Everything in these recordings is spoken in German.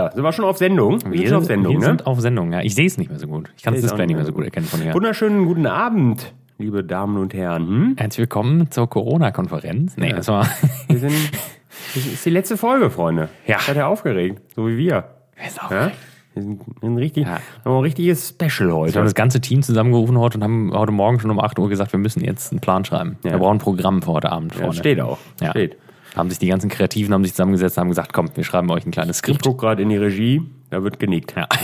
Ja, sind wir schon auf Sendung? Wir, sind auf Sendung, wir ne? sind auf Sendung, ja. Ich sehe es nicht mehr so gut. Ich kann das Display nicht mehr so gut erkennen von hier. Wunderschönen guten Abend, liebe Damen und Herren. Hm? Herzlich willkommen zur Corona-Konferenz. Nee, das war. Wir sind, das ist die letzte Folge, Freunde. Ja. Seid ihr aufgeregt? So wie wir. Wer ist auch Ja? Wir sind ein, richtig, Ja. haben ein richtiges Special Wir haben heute. das ganze Team zusammengerufen heute und haben heute Morgen schon um 8 Uhr gesagt, wir müssen jetzt einen Plan schreiben. Ja. Wir brauchen ein Programm für heute Abend, Ja, steht auch. Ja. Steht. Haben sich die ganzen Kreativen haben sich zusammengesetzt und haben gesagt, komm, wir schreiben euch ein kleines Ich Skript. gucke gerade in die Regie, da wird genickt. Ja.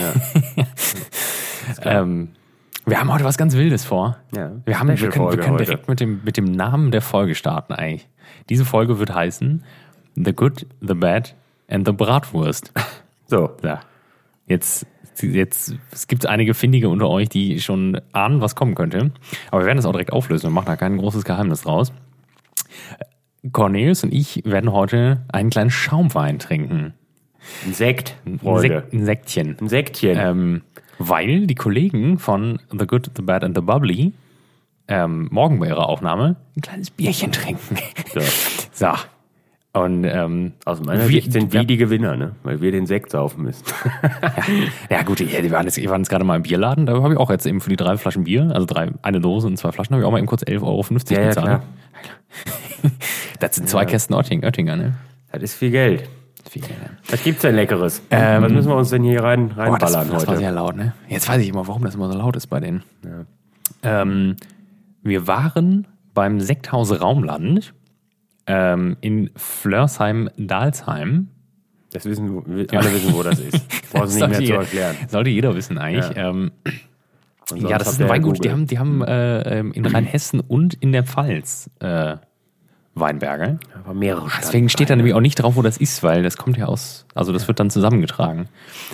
Ähm, wir haben heute was ganz Wildes vor. Ja, Wir, haben, wir, können, wir können direkt mit dem, mit dem Namen der Folge starten eigentlich. Diese Folge wird heißen The Good, The Bad and The Bratwurst. So, Ja. Jetzt, jetzt es gibt einige Findige unter euch, die schon ahnen, was kommen könnte. Aber wir werden das auch direkt auflösen und machen da kein großes Geheimnis draus. Cornelius und ich werden heute einen kleinen Schaumwein trinken. ein Sekt, Ein, Freunde. Sek ein Sektchen. Ein Sektchen. Ähm, weil die Kollegen von The Good, The Bad and The Bubbly ähm, morgen bei ihrer Aufnahme ein kleines Bierchen trinken. So. so. Und ähm, Aus meiner wir- Sicht sind wir die Gewinner, ne? weil wir den Sekt saufen müssen. Ja gut, die, die waren jetzt, jetzt gerade mal im Bierladen, da habe ich auch jetzt eben für die drei Flaschen Bier, also drei, eine Dose und zwei Flaschen, habe ich auch mal eben kurz 11,50 Euro Ja, ja, bezahlt. klar. Das sind zwei Kästen Oetting, Oettinger, ne? Das ist viel Geld. Viel, ne? Was gibt's denn Leckeres? Ähm, Was müssen wir uns denn hier rein, Boah, das, reinballern das war heute? sehr laut, ne? Jetzt weiß ich immer, warum das immer so laut ist bei denen. Ähm, wir waren beim Sekthause Raumland ähm, in Flörsheim-Dalsheim. Das wissen alle wissen, wo das ist. Brauchst nicht mehr Sollte zu erklären. Sollte jeder wissen eigentlich. Ja. Ähm, ja, das ist ein Weingut. Die haben, die haben äh, ähm, in Rheinhessen und in der Pfalz äh, Weinberge. Aber mehrere Deswegen steht da nämlich auch nicht drauf, wo das ist, weil das kommt ja aus, also das wird dann zusammengetragen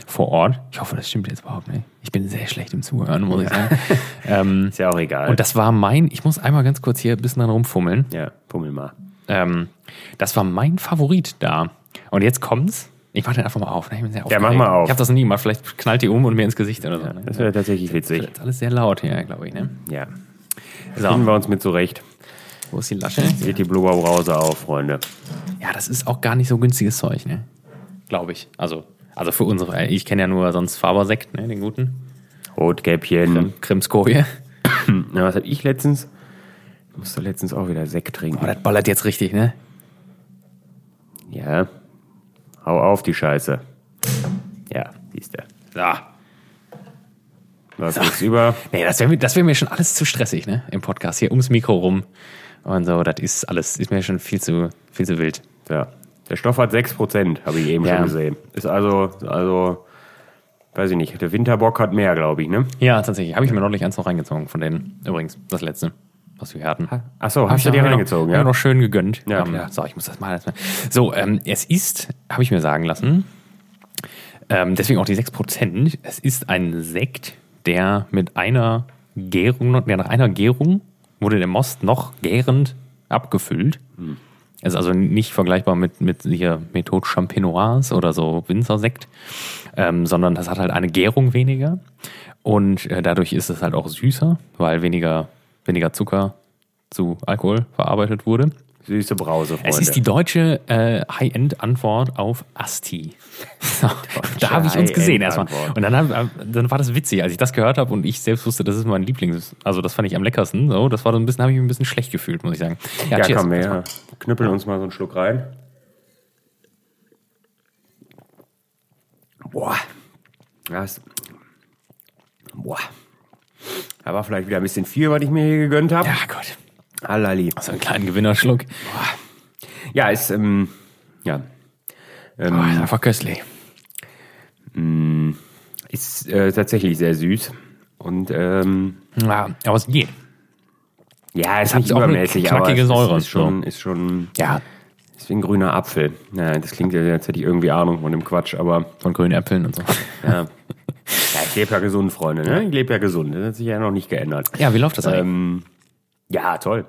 vor Ort. Ich hoffe, das stimmt jetzt überhaupt nicht. Ich bin sehr schlecht im Zuhören, muss ich sagen. ähm, Ist ja auch egal. und das war mein, ich muss einmal ganz kurz hier ein bisschen dran rumfummeln. ja, pummel mal. Ähm, das war mein Favorit da. Und jetzt kommt's. Ich mach den einfach mal auf. ne? Ich bin sehr Ja, mach mal auf. Ich habe das noch nie gemacht. Vielleicht knallt die um und mir ins Gesicht oder so. Ne? Das wäre tatsächlich Das witzig. ist alles sehr laut hier, glaube ich. Ne? Ja. So, Finden wir uns mit zurecht. Wo ist die Lasche? Seht die Blubberbrause auf, Freunde. Ja, das ist auch gar nicht so günstiges Zeug, ne? Glaube ich. Also, also für unsere, ich kenne ja nur sonst Fabersekt, ne, den guten. Rotkäppchen. Krimskoje. Na, was hab ich letztens? Ich musste letztens auch wieder Sekt Oh, trinken. das ballert jetzt richtig, ne? Ja. Hau auf, die Scheiße. Ja, siehst du. Ja. Was ist über? Nee, das wäre mir, das wär mir schon alles zu stressig, ne? Im Podcast. Hier ums Mikro rum. Und so, das ist alles, ist mir schon viel zu, viel zu wild. Ja. Der Stoff hat 6%, habe ich eben Ja. schon gesehen. Ist also, also, weiß ich nicht, der Winterbock hat mehr, glaube ich, ne? Ja, tatsächlich. Habe ich mir neulich eins noch reingezogen von denen. Übrigens, das letzte, was wir hatten. Ach so, hast du dir noch- reingezogen, hab ja? noch schön gegönnt. Ja, Ähm, klar. So, ich muss das mal erstmal. So, ähm, es ist, habe ich mir sagen lassen, ähm, deswegen auch die 6%. Es ist ein Sekt, der mit einer Gärung, der nach einer Gärung wurde der Most noch gärend abgefüllt. Hm. Ist also nicht vergleichbar mit, mit hier Methode Champenoise oder so Winzersekt, ähm, sondern das hat halt eine Gärung weniger und äh, dadurch ist es halt auch süßer, weil weniger, weniger Zucker zu Alkohol verarbeitet wurde. Süße Brause, Freunde. Es ist die deutsche äh, High-End-Antwort auf Asti. Da habe ich uns gesehen erstmal. Und dann, hab, dann war das witzig, als ich das gehört habe und ich selbst wusste, das ist mein Lieblings, also das fand ich am leckersten. So, das war so ein bisschen, habe ich mich ein bisschen schlecht gefühlt, muss ich sagen. Ja, cheers. komm, wir ja. knüppeln uns mal so einen Schluck rein. Boah. Das, boah. Da war vielleicht wieder ein bisschen viel, was ich mir hier gegönnt habe. Ja, Gott. Hallali. So einen kleinen Gewinnerschluck. Ja, ist, ähm, ja. Ähm, Boah, ist einfach köstlich. Ist äh, tatsächlich sehr süß. Und, ähm, Ja, aber es geht. ja, ist hat nicht auch übermäßig, knackige aber Säure, es ist, ist schon, so. ist schon, Ja, ist wie ein grüner Apfel. Ja, das klingt ja, als hätte ich irgendwie Ahnung von dem Quatsch, aber von grünen Äpfeln und so. Ja. ja, ich lebe ja gesund, Freunde. Ne? Ich lebe ja gesund. Das hat sich ja noch nicht geändert. Ja, wie läuft das eigentlich? Ähm, ja, toll.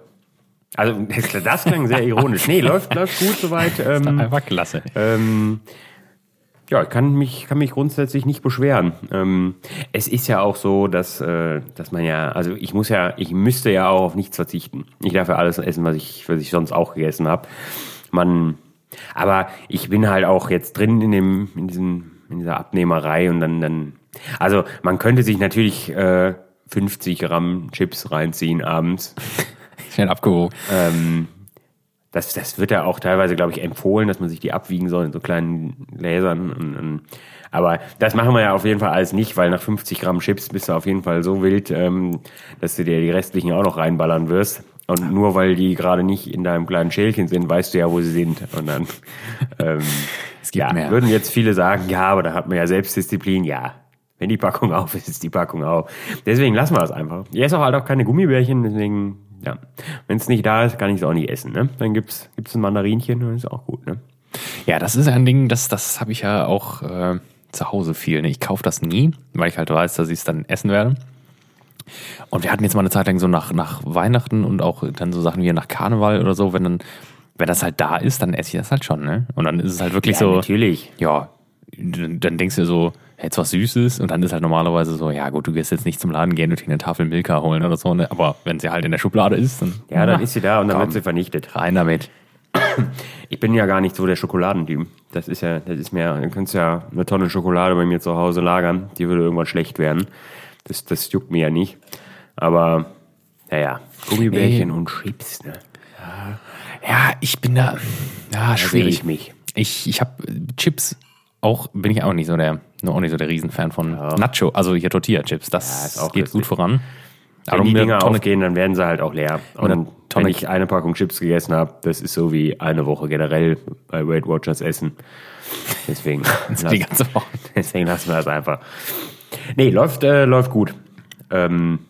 Also, das klang sehr ironisch. Nee, läuft, läuft gut soweit. Ähm, Einfach klasse. ähm, ja, ich kann mich, kann mich grundsätzlich nicht beschweren. Ähm, es ist ja auch so, dass, äh, dass man ja, also ich muss ja, ich müsste ja auch auf nichts verzichten. Ich darf ja alles essen, was ich, was ich sonst auch gegessen habe. Man, aber ich bin halt auch jetzt drin in dem, in diesem in dieser Abnehmerei und dann, dann, also man könnte sich natürlich äh, 50 Gramm Chips reinziehen abends. Schnell abgewogen. Ähm, das, das wird ja auch teilweise, glaube ich, empfohlen, dass man sich die abwiegen soll in so kleinen Gläsern. Und, und, aber das machen wir ja auf jeden Fall alles nicht, weil nach 50 Gramm Chips bist du auf jeden Fall so wild, ähm, dass du dir die restlichen auch noch reinballern wirst. Und nur weil die gerade nicht in deinem kleinen Schälchen sind, weißt du ja, wo sie sind. Und dann ähm, Es gibt ja, mehr. würden jetzt viele sagen, ja, aber da hat man ja Selbstdisziplin. Ja, wenn die Packung auf ist, ist die Packung auf. Deswegen lassen wir das einfach. Ich esse auch halt auch keine Gummibärchen, deswegen, ja. Wenn es nicht da ist, kann ich es auch nicht essen. Ne? Dann gibt's gibt's ein Mandarinchen und ist auch gut. Ne? Ja, das ist ein Ding, das, das habe ich ja auch äh, zu Hause viel. Ne? Ich kaufe das nie, weil ich halt weiß, dass ich es dann essen werde. Und wir hatten jetzt mal eine Zeit lang so nach, nach Weihnachten und auch dann so Sachen wie nach Karneval oder so, wenn dann, wenn das halt da ist, dann esse ich das halt schon, ne? Und dann ist es halt wirklich so, natürlich. ja, dann dann denkst du so, jetzt was Süßes und dann ist halt normalerweise so, ja gut, du gehst jetzt nicht zum Laden gehen und dir eine Tafel Milka holen oder so, ne? Aber wenn sie halt in der Schublade ist, dann Ja, dann ist sie da und dann komm, wird sie vernichtet. rein damit. Ich bin ja gar nicht so der Schokoladentyp. Das ist ja, das ist mir, du kannst ja eine Tonne Schokolade bei mir zu Hause lagern, die würde irgendwann schlecht werden. Das, das juckt mir ja nicht. Aber, naja, Gummibärchen und Chips, ne? Ja, ich bin da, ja, schwierig. ich mich. Ich, ich habe Chips auch, bin ich auch nicht so der, auch nicht so der Riesenfan von Nacho, also hier Tortilla-Chips. Das Ja, geht lustig. gut voran. Wenn die mir Dinger Tonne- aufgehen, dann werden sie halt auch leer. Und wenn ich eine Packung Chips gegessen habe, das ist so wie eine Woche generell bei Weight Watchers essen. Deswegen, die ganze Woche. deswegen lassen wir das einfach. Nee, läuft, äh, läuft gut. Ähm,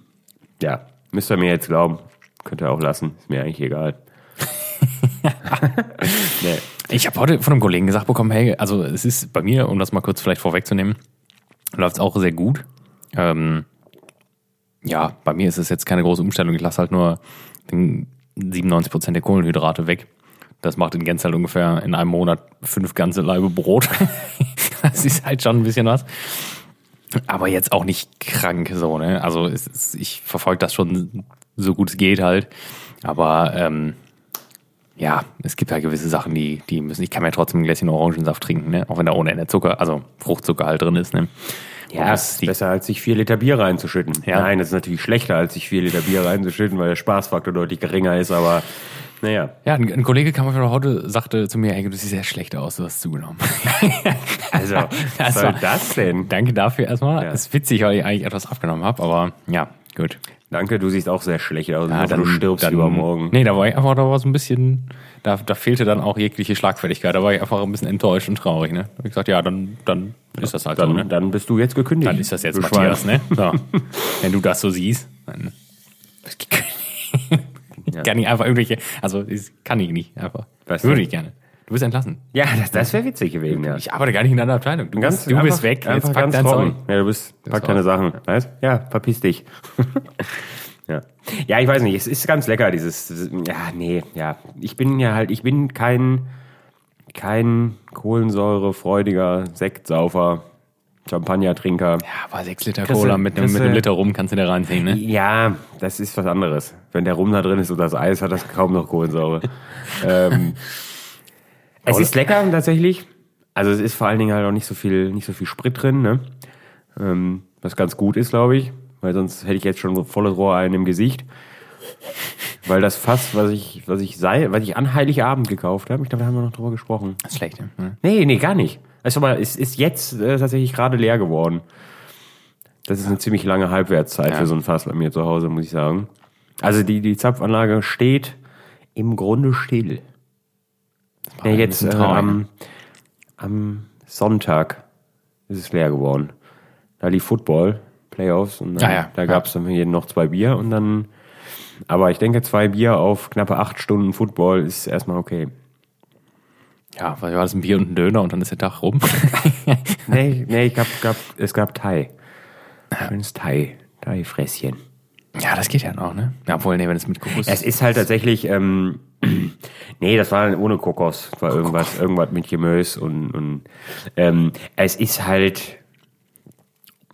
ja, müsst ihr mir jetzt glauben. Könnt ihr auch lassen. Ist mir eigentlich egal. nee. Ich habe heute von einem Kollegen gesagt bekommen, hey, also es ist bei mir, um das mal kurz vielleicht vorwegzunehmen, läuft es auch sehr gut. Ähm, ja, bei mir ist es jetzt keine große Umstellung. Ich lasse halt nur den 97% der Kohlenhydrate weg. Das macht in Gänze halt ungefähr in einem Monat fünf ganze Laibe Brot. das ist halt schon ein bisschen was. Aber jetzt auch nicht krank so, ne? Also ist, ich verfolge das schon so gut es geht halt. Aber ähm, ja, es gibt ja gewisse Sachen, die, die müssen. Ich kann mir trotzdem ein Gläschen Orangensaft trinken, ne? Auch wenn da ohne Ende Zucker, also Fruchtzucker halt drin ist, ne? Ja, das ist besser als sich vier Liter Bier reinzuschütten. Ja. Nein, das ist natürlich schlechter als sich vier Liter Bier reinzuschütten, weil der Spaßfaktor deutlich geringer ist, aber naja. Ja, ein, ein Kollege kam auf heute, sagte zu mir, ey, du siehst sehr schlecht aus, du hast zugenommen. Also, was Das soll das denn? Danke dafür erstmal. Ja. Ist witzig, weil ich eigentlich etwas abgenommen habe, aber ja, gut. Danke, du siehst auch sehr schlecht aus. Ja, Ja, du stirbst übermorgen. Nee, da war ich einfach, da war so ein bisschen, da, da fehlte dann auch jegliche Schlagfertigkeit. Da war ich einfach ein bisschen enttäuscht und traurig, ne? Ich gesagt, ja, dann, dann ist das halt Dann, so, ne? dann bist du jetzt gekündigt. Dann ist das jetzt du Matthias, Schwein. ne? So. Wenn du das so siehst, dann kann ich einfach irgendwelche, also das kann ich nicht einfach. Was Würde ich gerne. Du bist entlassen. Ja, das, das wäre witzig gewesen, ja. Ich arbeite gar nicht in deiner Abteilung. Du, Ganz, bist, du einfach, bist weg. Einfach pack dein. Zeug. Ja, du bist, pack deine Sachen. Weißt? Ja, verpiss dich. ja. ja, ich weiß nicht. Es ist ganz lecker, dieses, dieses- ja, nee, ja. Ich bin ja halt, ich bin kein, kein kohlensäurefreudiger Sektsaufer, Champagnertrinker. Ja, aber sechs Liter du- Cola mit einem, kriegst mit einem Liter rum kannst du da reinziehen, ne? Ja, das ist was anderes. Wenn der Rum da drin ist und das Eis, hat das kaum noch Kohlensäure. ähm, es ist lecker tatsächlich. Also es ist vor allen Dingen halt auch nicht so viel, nicht so viel Sprit drin, ne? Ähm, was ganz gut ist, glaube ich, weil sonst hätte ich jetzt schon so volles Rohr einen im Gesicht. Weil das Fass, was ich, was ich sei, was ich an Heiligabend gekauft habe, ich glaube, da haben wir noch drüber gesprochen. Das ist schlecht, ne? Nee, nee, gar nicht. Also mal, es ist jetzt äh, tatsächlich gerade leer geworden. Das ist eine ziemlich lange Halbwertszeit Ja. für so ein Fass bei mir zu Hause, muss ich sagen. Also die, die Zapfanlage steht im Grunde still. Ja, jetzt äh, am, am Sonntag ist es leer geworden. Da lief Football, Playoffs und dann, Ah, ja. da gab es dann für jeden noch zwei Bier und dann, aber ich denke, zwei Bier auf knappe acht Stunden Football ist erstmal okay. Ja, weil war das ein Bier und ein Döner und dann ist der Tag rum. Nee, nee, ich gab, gab, es gab Thai. Schönes Thai, Thai-Frässchen. ja, das geht ja noch, ne? Ja, obwohl, nee, wenn es mit Kokos Es ist halt tatsächlich, ähm, nee, das war ohne Kokos, war irgendwas, irgendwas mit Gemüse und, und ähm, es ist halt,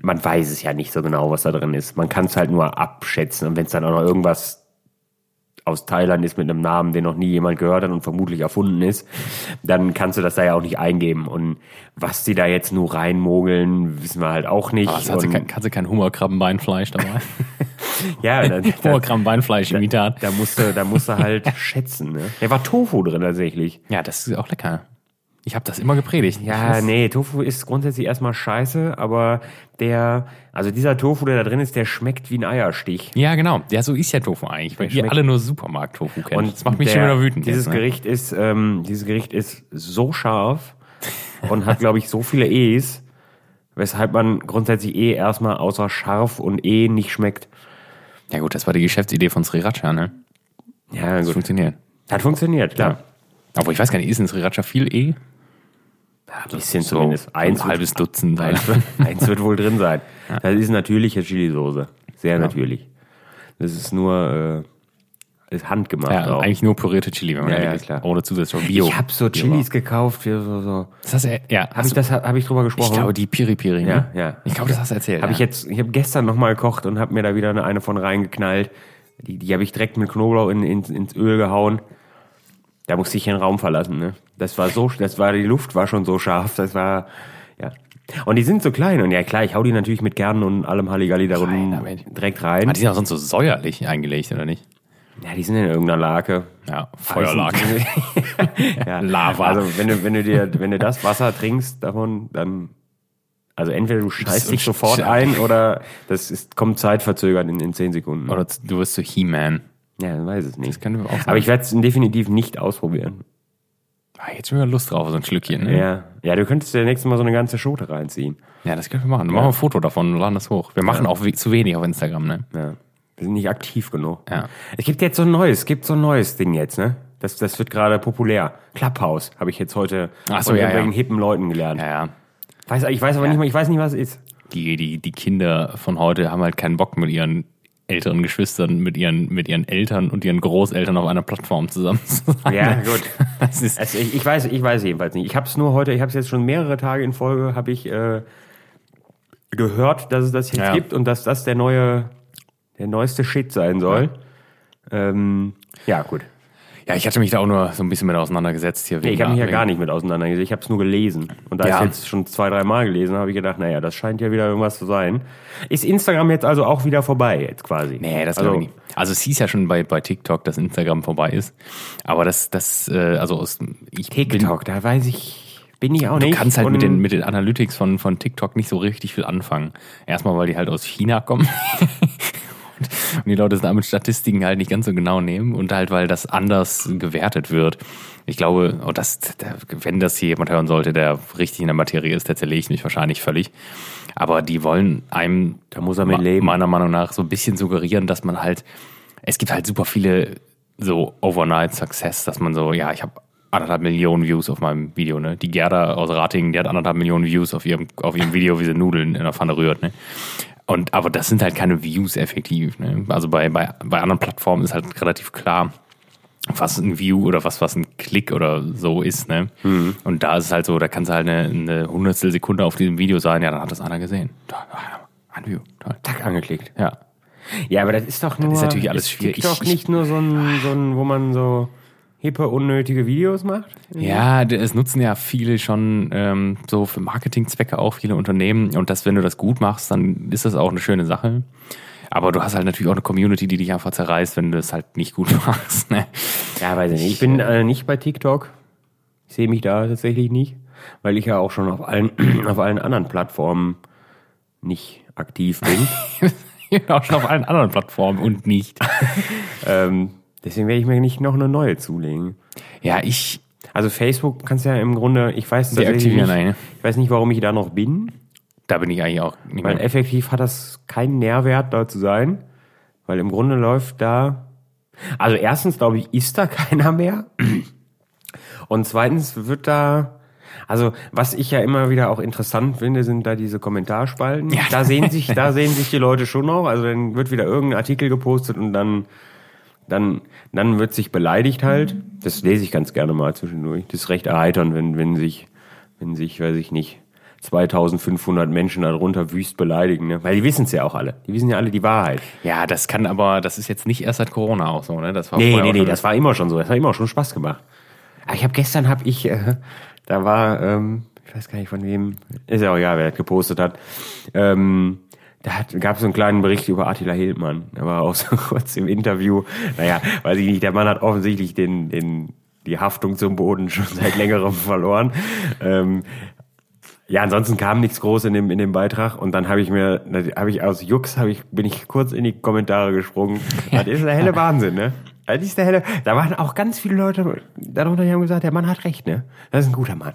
man weiß es ja nicht so genau, was da drin ist. Man kann es halt nur abschätzen. Und wenn es dann auch noch irgendwas aus Thailand ist mit einem Namen, den noch nie jemand gehört hat und vermutlich erfunden ist, dann kannst du das da ja auch nicht eingeben. Und was die da jetzt nur reinmogeln, wissen wir halt auch nicht. Das hat sie kein, hat sie kein Hummerkrabbenbeinfleisch dabei? ja, dann, dann, Hummerkrabbenbeinfleisch-Imitat. da musst du, da musst du halt schätzen. Ne? Da war Tofu drin tatsächlich. Ja, das ist auch lecker. Ich habe das immer gepredigt. Ja, nee, Tofu ist grundsätzlich erstmal scheiße, aber der, also dieser Tofu, der da drin ist, der schmeckt wie ein Eierstich. Ja, genau. Ja, so ist ja Tofu eigentlich, weil schmeckt- alle nur Supermarkt-Tofu kennt. Und das macht mich der, schon wieder wütend. Dieses jetzt, ne? Gericht ist, ähm, dieses Gericht ist so scharf und hat, glaube ich, so viele E's, weshalb man grundsätzlich eh erstmal außer scharf und E nicht schmeckt. Ja gut, das war die Geschäftsidee von Sriracha, ne? Ja, Das gut. funktioniert. Hat funktioniert, klar. Aber ich weiß gar nicht, ist in Sriracha viel E? Ein bisschen So zumindest. ein halbes Dutzend. Eins, wird- eins wird wohl drin sein. Das ist natürliche Chili-Soße. Sehr natürlich. Das ist nur äh, ist handgemacht Ja, auch. eigentlich nur pürierte Chili, wenn man Ja, ehrlich ja, ist. klar. Ohne zusätzlich Bio. ich habe so Bio. Chilis gekauft für so, so. Das hast du, ja, Habe ich das habe ich drüber gesprochen? ich glaube, die Piri Piri, ne? Ja, ja. Ich glaube, das hast du erzählt. Habe ja. ich jetzt, ich habe gestern nochmal gekocht und habe mir da wieder eine, eine von reingeknallt. Die, die habe ich direkt mit Knoblauch in, in, ins Öl gehauen. Da musste ich den Raum verlassen. Ne? Das war so, das war die Luft war schon so scharf. Das war ja. Und die sind so klein und ja klar, ich hau die natürlich mit Kernen und allem Halligalli da unten aber- direkt rein. Ah, die sind auch sonst so säuerlich eingelegt, oder nicht? Ja, die sind in irgendeiner Lake. Ja, Feuerlage. ja. Lava. Also wenn du wenn du dir wenn du das Wasser trinkst davon, dann also entweder du scheißt dich sofort ein oder das ist, kommt zeitverzögert in, in 10 Sekunden. Oder du wirst so He-Man. Ja, weiß es nicht. Das auch. Aber ich werde es definitiv nicht ausprobieren. Ah, jetzt schon wieder Lust drauf, so ein Schlückchen. Ne? Ja. ja, du könntest dir nächstes Mal so eine ganze Schote reinziehen. Ja, das können wir machen. Dann machen wir ein Foto davon und laden das hoch. Wir machen auch we zu wenig auf Instagram, ne? Ja. Wir sind nicht aktiv genug. Ja. Es gibt jetzt so ein neues, es gibt so ein neues Ding jetzt, ne? Das, das wird gerade populär. Clubhouse habe ich jetzt heute Ach so, von ja, irgendwelchen ja. hippen Leuten gelernt. Ja, ja. Weiß, ich weiß aber nicht mal, ich weiß nicht, was es ist. Die, die, die Kinder von heute haben halt keinen Bock mit ihren älteren Geschwistern, mit ihren, mit ihren Eltern und ihren Großeltern auf einer Plattform zusammen zu sein. Ja, gut. Also ich, ich weiß, ich weiß jedenfalls nicht. Ich habe es nur heute, ich habe es jetzt schon mehrere Tage in Folge, habe ich äh, gehört, dass es das jetzt Ja. gibt und dass das der neue, der neueste Shit sein soll. Ja, ähm, ja gut. Ja, ich hatte mich da auch nur so ein bisschen mit auseinandergesetzt hier. Nee, ich habe mich ja gar nicht mit auseinandergesetzt. Ich habe es nur gelesen. Und da Ja. ich jetzt schon zwei, drei Mal gelesen habe, habe ich gedacht, naja, das scheint ja wieder irgendwas zu sein. Ist Instagram jetzt also auch wieder vorbei, jetzt quasi? Nee, das also, glaube ich nicht. Also es hieß ja schon bei, bei TikTok, dass Instagram vorbei ist. Aber das, das, äh, also aus, ich TikTok, da weiß ich, bin ich auch Du nicht. kannst halt mit den, mit den Analytics von, von TikTok nicht so richtig viel anfangen. Erstmal, weil die halt aus China kommen. und die Leute damit Statistiken halt nicht ganz so genau nehmen und halt, weil das anders gewertet wird. Ich glaube, oh, das, der, wenn das hier jemand hören sollte, der richtig in der Materie ist, der zerlege ich mich wahrscheinlich völlig. Aber die wollen einem, Da muss er mit leben. meiner Meinung nach, so ein bisschen suggerieren, dass man halt, es gibt halt super viele so Overnight Success, dass man so, ja, ich habe anderthalb Millionen Views auf meinem Video, ne? Die Gerda aus Ratingen, die hat anderthalb Millionen Views auf ihrem, auf ihrem Video, wie sie Nudeln in der Pfanne rührt, ne? Und, aber das sind halt keine Views effektiv, ne? Also bei, bei, bei anderen Plattformen ist halt relativ klar, was ein View oder was, was ein Klick oder so ist, ne? Mhm. Und da ist es halt so, da kann es halt eine, eine hundertstel Sekunde auf diesem Video sein, ja, dann hat das einer gesehen. Ah Ein View, toll. Tack, angeklickt. Ja. Ja, aber das ist doch nur. ist natürlich alles schwierig. TikTok Ich- nicht nur so ein, so ein, wo man so hippe, unnötige Videos macht? Ja, es nutzen ja viele schon ähm, so für Marketingzwecke auch viele Unternehmen und das, wenn du das gut machst, dann ist das auch eine schöne Sache. Aber du hast halt natürlich auch eine Community, die dich einfach zerreißt, wenn du das halt nicht gut machst. Ne? Ja, weiß ich nicht. Ich bin äh, nicht bei TikTok. Ich sehe mich da tatsächlich nicht, weil ich ja auch schon auf allen, auf allen anderen Plattformen nicht aktiv bin. Genau, schon auf allen anderen Plattformen und nicht. ähm, deswegen werde ich mir nicht noch eine neue zulegen. Ja, ich Also Facebook kannst ja im Grunde, ich weiß tatsächlich nicht, eine. ich weiß nicht, warum ich da noch bin, Da bin ich eigentlich auch nicht weil mehr. effektiv hat das keinen Nährwert da zu sein, weil im Grunde läuft da, also erstens glaube ich, ist da keiner mehr und zweitens wird da, also was ich ja immer wieder auch interessant finde, sind da diese Kommentarspalten. Ja. Da sehen sich, da sehen sich die Leute schon noch. Also dann wird wieder irgendein Artikel gepostet und dann, dann, dann wird sich beleidigt halt. Das lese ich ganz gerne mal zwischendurch. Das ist recht erheiternd, wenn, wenn sich, wenn sich, weiß ich nicht, 2500 Menschen darunter wüst beleidigen, ne? Weil die wissen es ja auch alle. Die wissen ja alle die Wahrheit. Ja, das kann aber, das ist jetzt nicht erst seit Corona auch so, ne? Das war Nee, nee, nee, das war immer schon so. Das hat immer schon Spaß gemacht. Aber ich habe gestern habe ich, äh, da war, ähm, ich weiß gar nicht von wem, ist ja auch egal, wer das gepostet hat. Ähm, da hat, gab es so einen kleinen Bericht über Attila Hildmann. Da war auch so kurz im Interview. Naja, weiß ich nicht, der Mann hat offensichtlich den, den, die Haftung zum Boden schon seit längerem verloren. Ähm, ja, ansonsten kam nichts groß in dem in dem Beitrag und dann habe ich mir habe ich aus Jux habe ich bin ich kurz in die Kommentare gesprungen. Das ist der helle Wahnsinn, ne? Das ist der helle. Da waren auch ganz viele Leute darunter, die haben gesagt, der Mann hat recht, ne? Das ist ein guter Mann.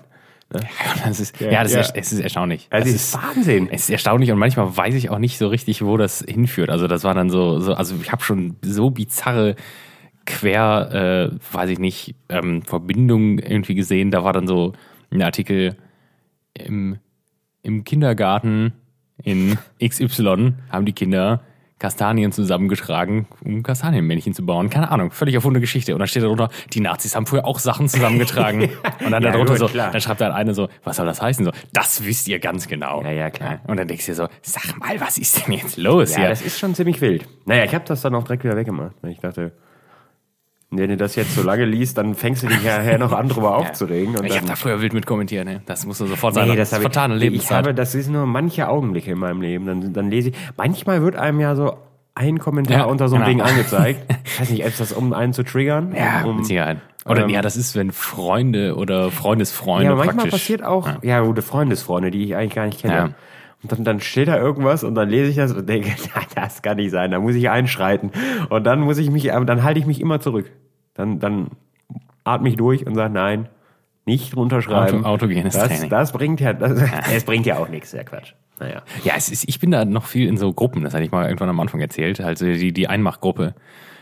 Das ist, ja, das ja. Ist, es ist erstaunlich. Das Es ist Wahnsinn. Es ist erstaunlich und manchmal weiß ich auch nicht so richtig, wo das hinführt. Also das war dann so, so also ich habe schon so bizarre quer, äh, weiß ich nicht, ähm, Verbindungen irgendwie gesehen. Da war dann so ein Artikel im, im Kindergarten in XY haben die Kinder Kastanien zusammengetragen, um Kastanienmännchen zu bauen. Keine Ahnung, völlig erfundene Geschichte. Und dann steht darunter, die Nazis haben früher auch Sachen zusammengetragen. Und dann Ja, darunter gut, so, klar. dann schreibt dann eine so, was soll das heißen? So, das wisst ihr ganz genau. Ja, ja, klar. Und dann denkst du dir so, sag mal, was ist denn jetzt los Ja, hier? das ist schon ziemlich wild. Naja, ich habe das dann auch direkt wieder weggemacht. weil Ich dachte, wenn du das jetzt so lange liest, dann fängst du dich ja her noch an, drüber aufzuregen. Ich habe da früher wild mit kommentiert, ne? Das musst du sofort sagen. Nee, das habe ich. vertane Ich Lebenszeit. habe, das ist nur manche Augenblicke in meinem Leben. Dann, dann lese ich. Manchmal wird einem ja so ein Kommentar Ja, unter so einem genau. Ding angezeigt. Ich weiß nicht, ist das um einen zu triggern? ja, um, mit Sicherheit. Oder ähm, ja, das ist, wenn Freunde oder Freundesfreunde Ja, aber manchmal passiert auch, ja, gute Freundesfreunde, die ich eigentlich gar nicht kenne. Ja. Und dann, dann steht da irgendwas und dann lese ich das und denke, das kann nicht sein, da muss ich einschreiten. Und dann muss ich mich, dann halte ich mich immer zurück. Dann, dann atme ich durch und sage, nein, nicht runterschreiben. Auto- autogenes das, Training. Das bringt ja, das, es bringt ja auch nichts, der Quatsch. Naja. Ja, es ist, ich bin da noch viel in so Gruppen, das hatte ich mal irgendwann am Anfang erzählt, also die, die Einmachgruppe.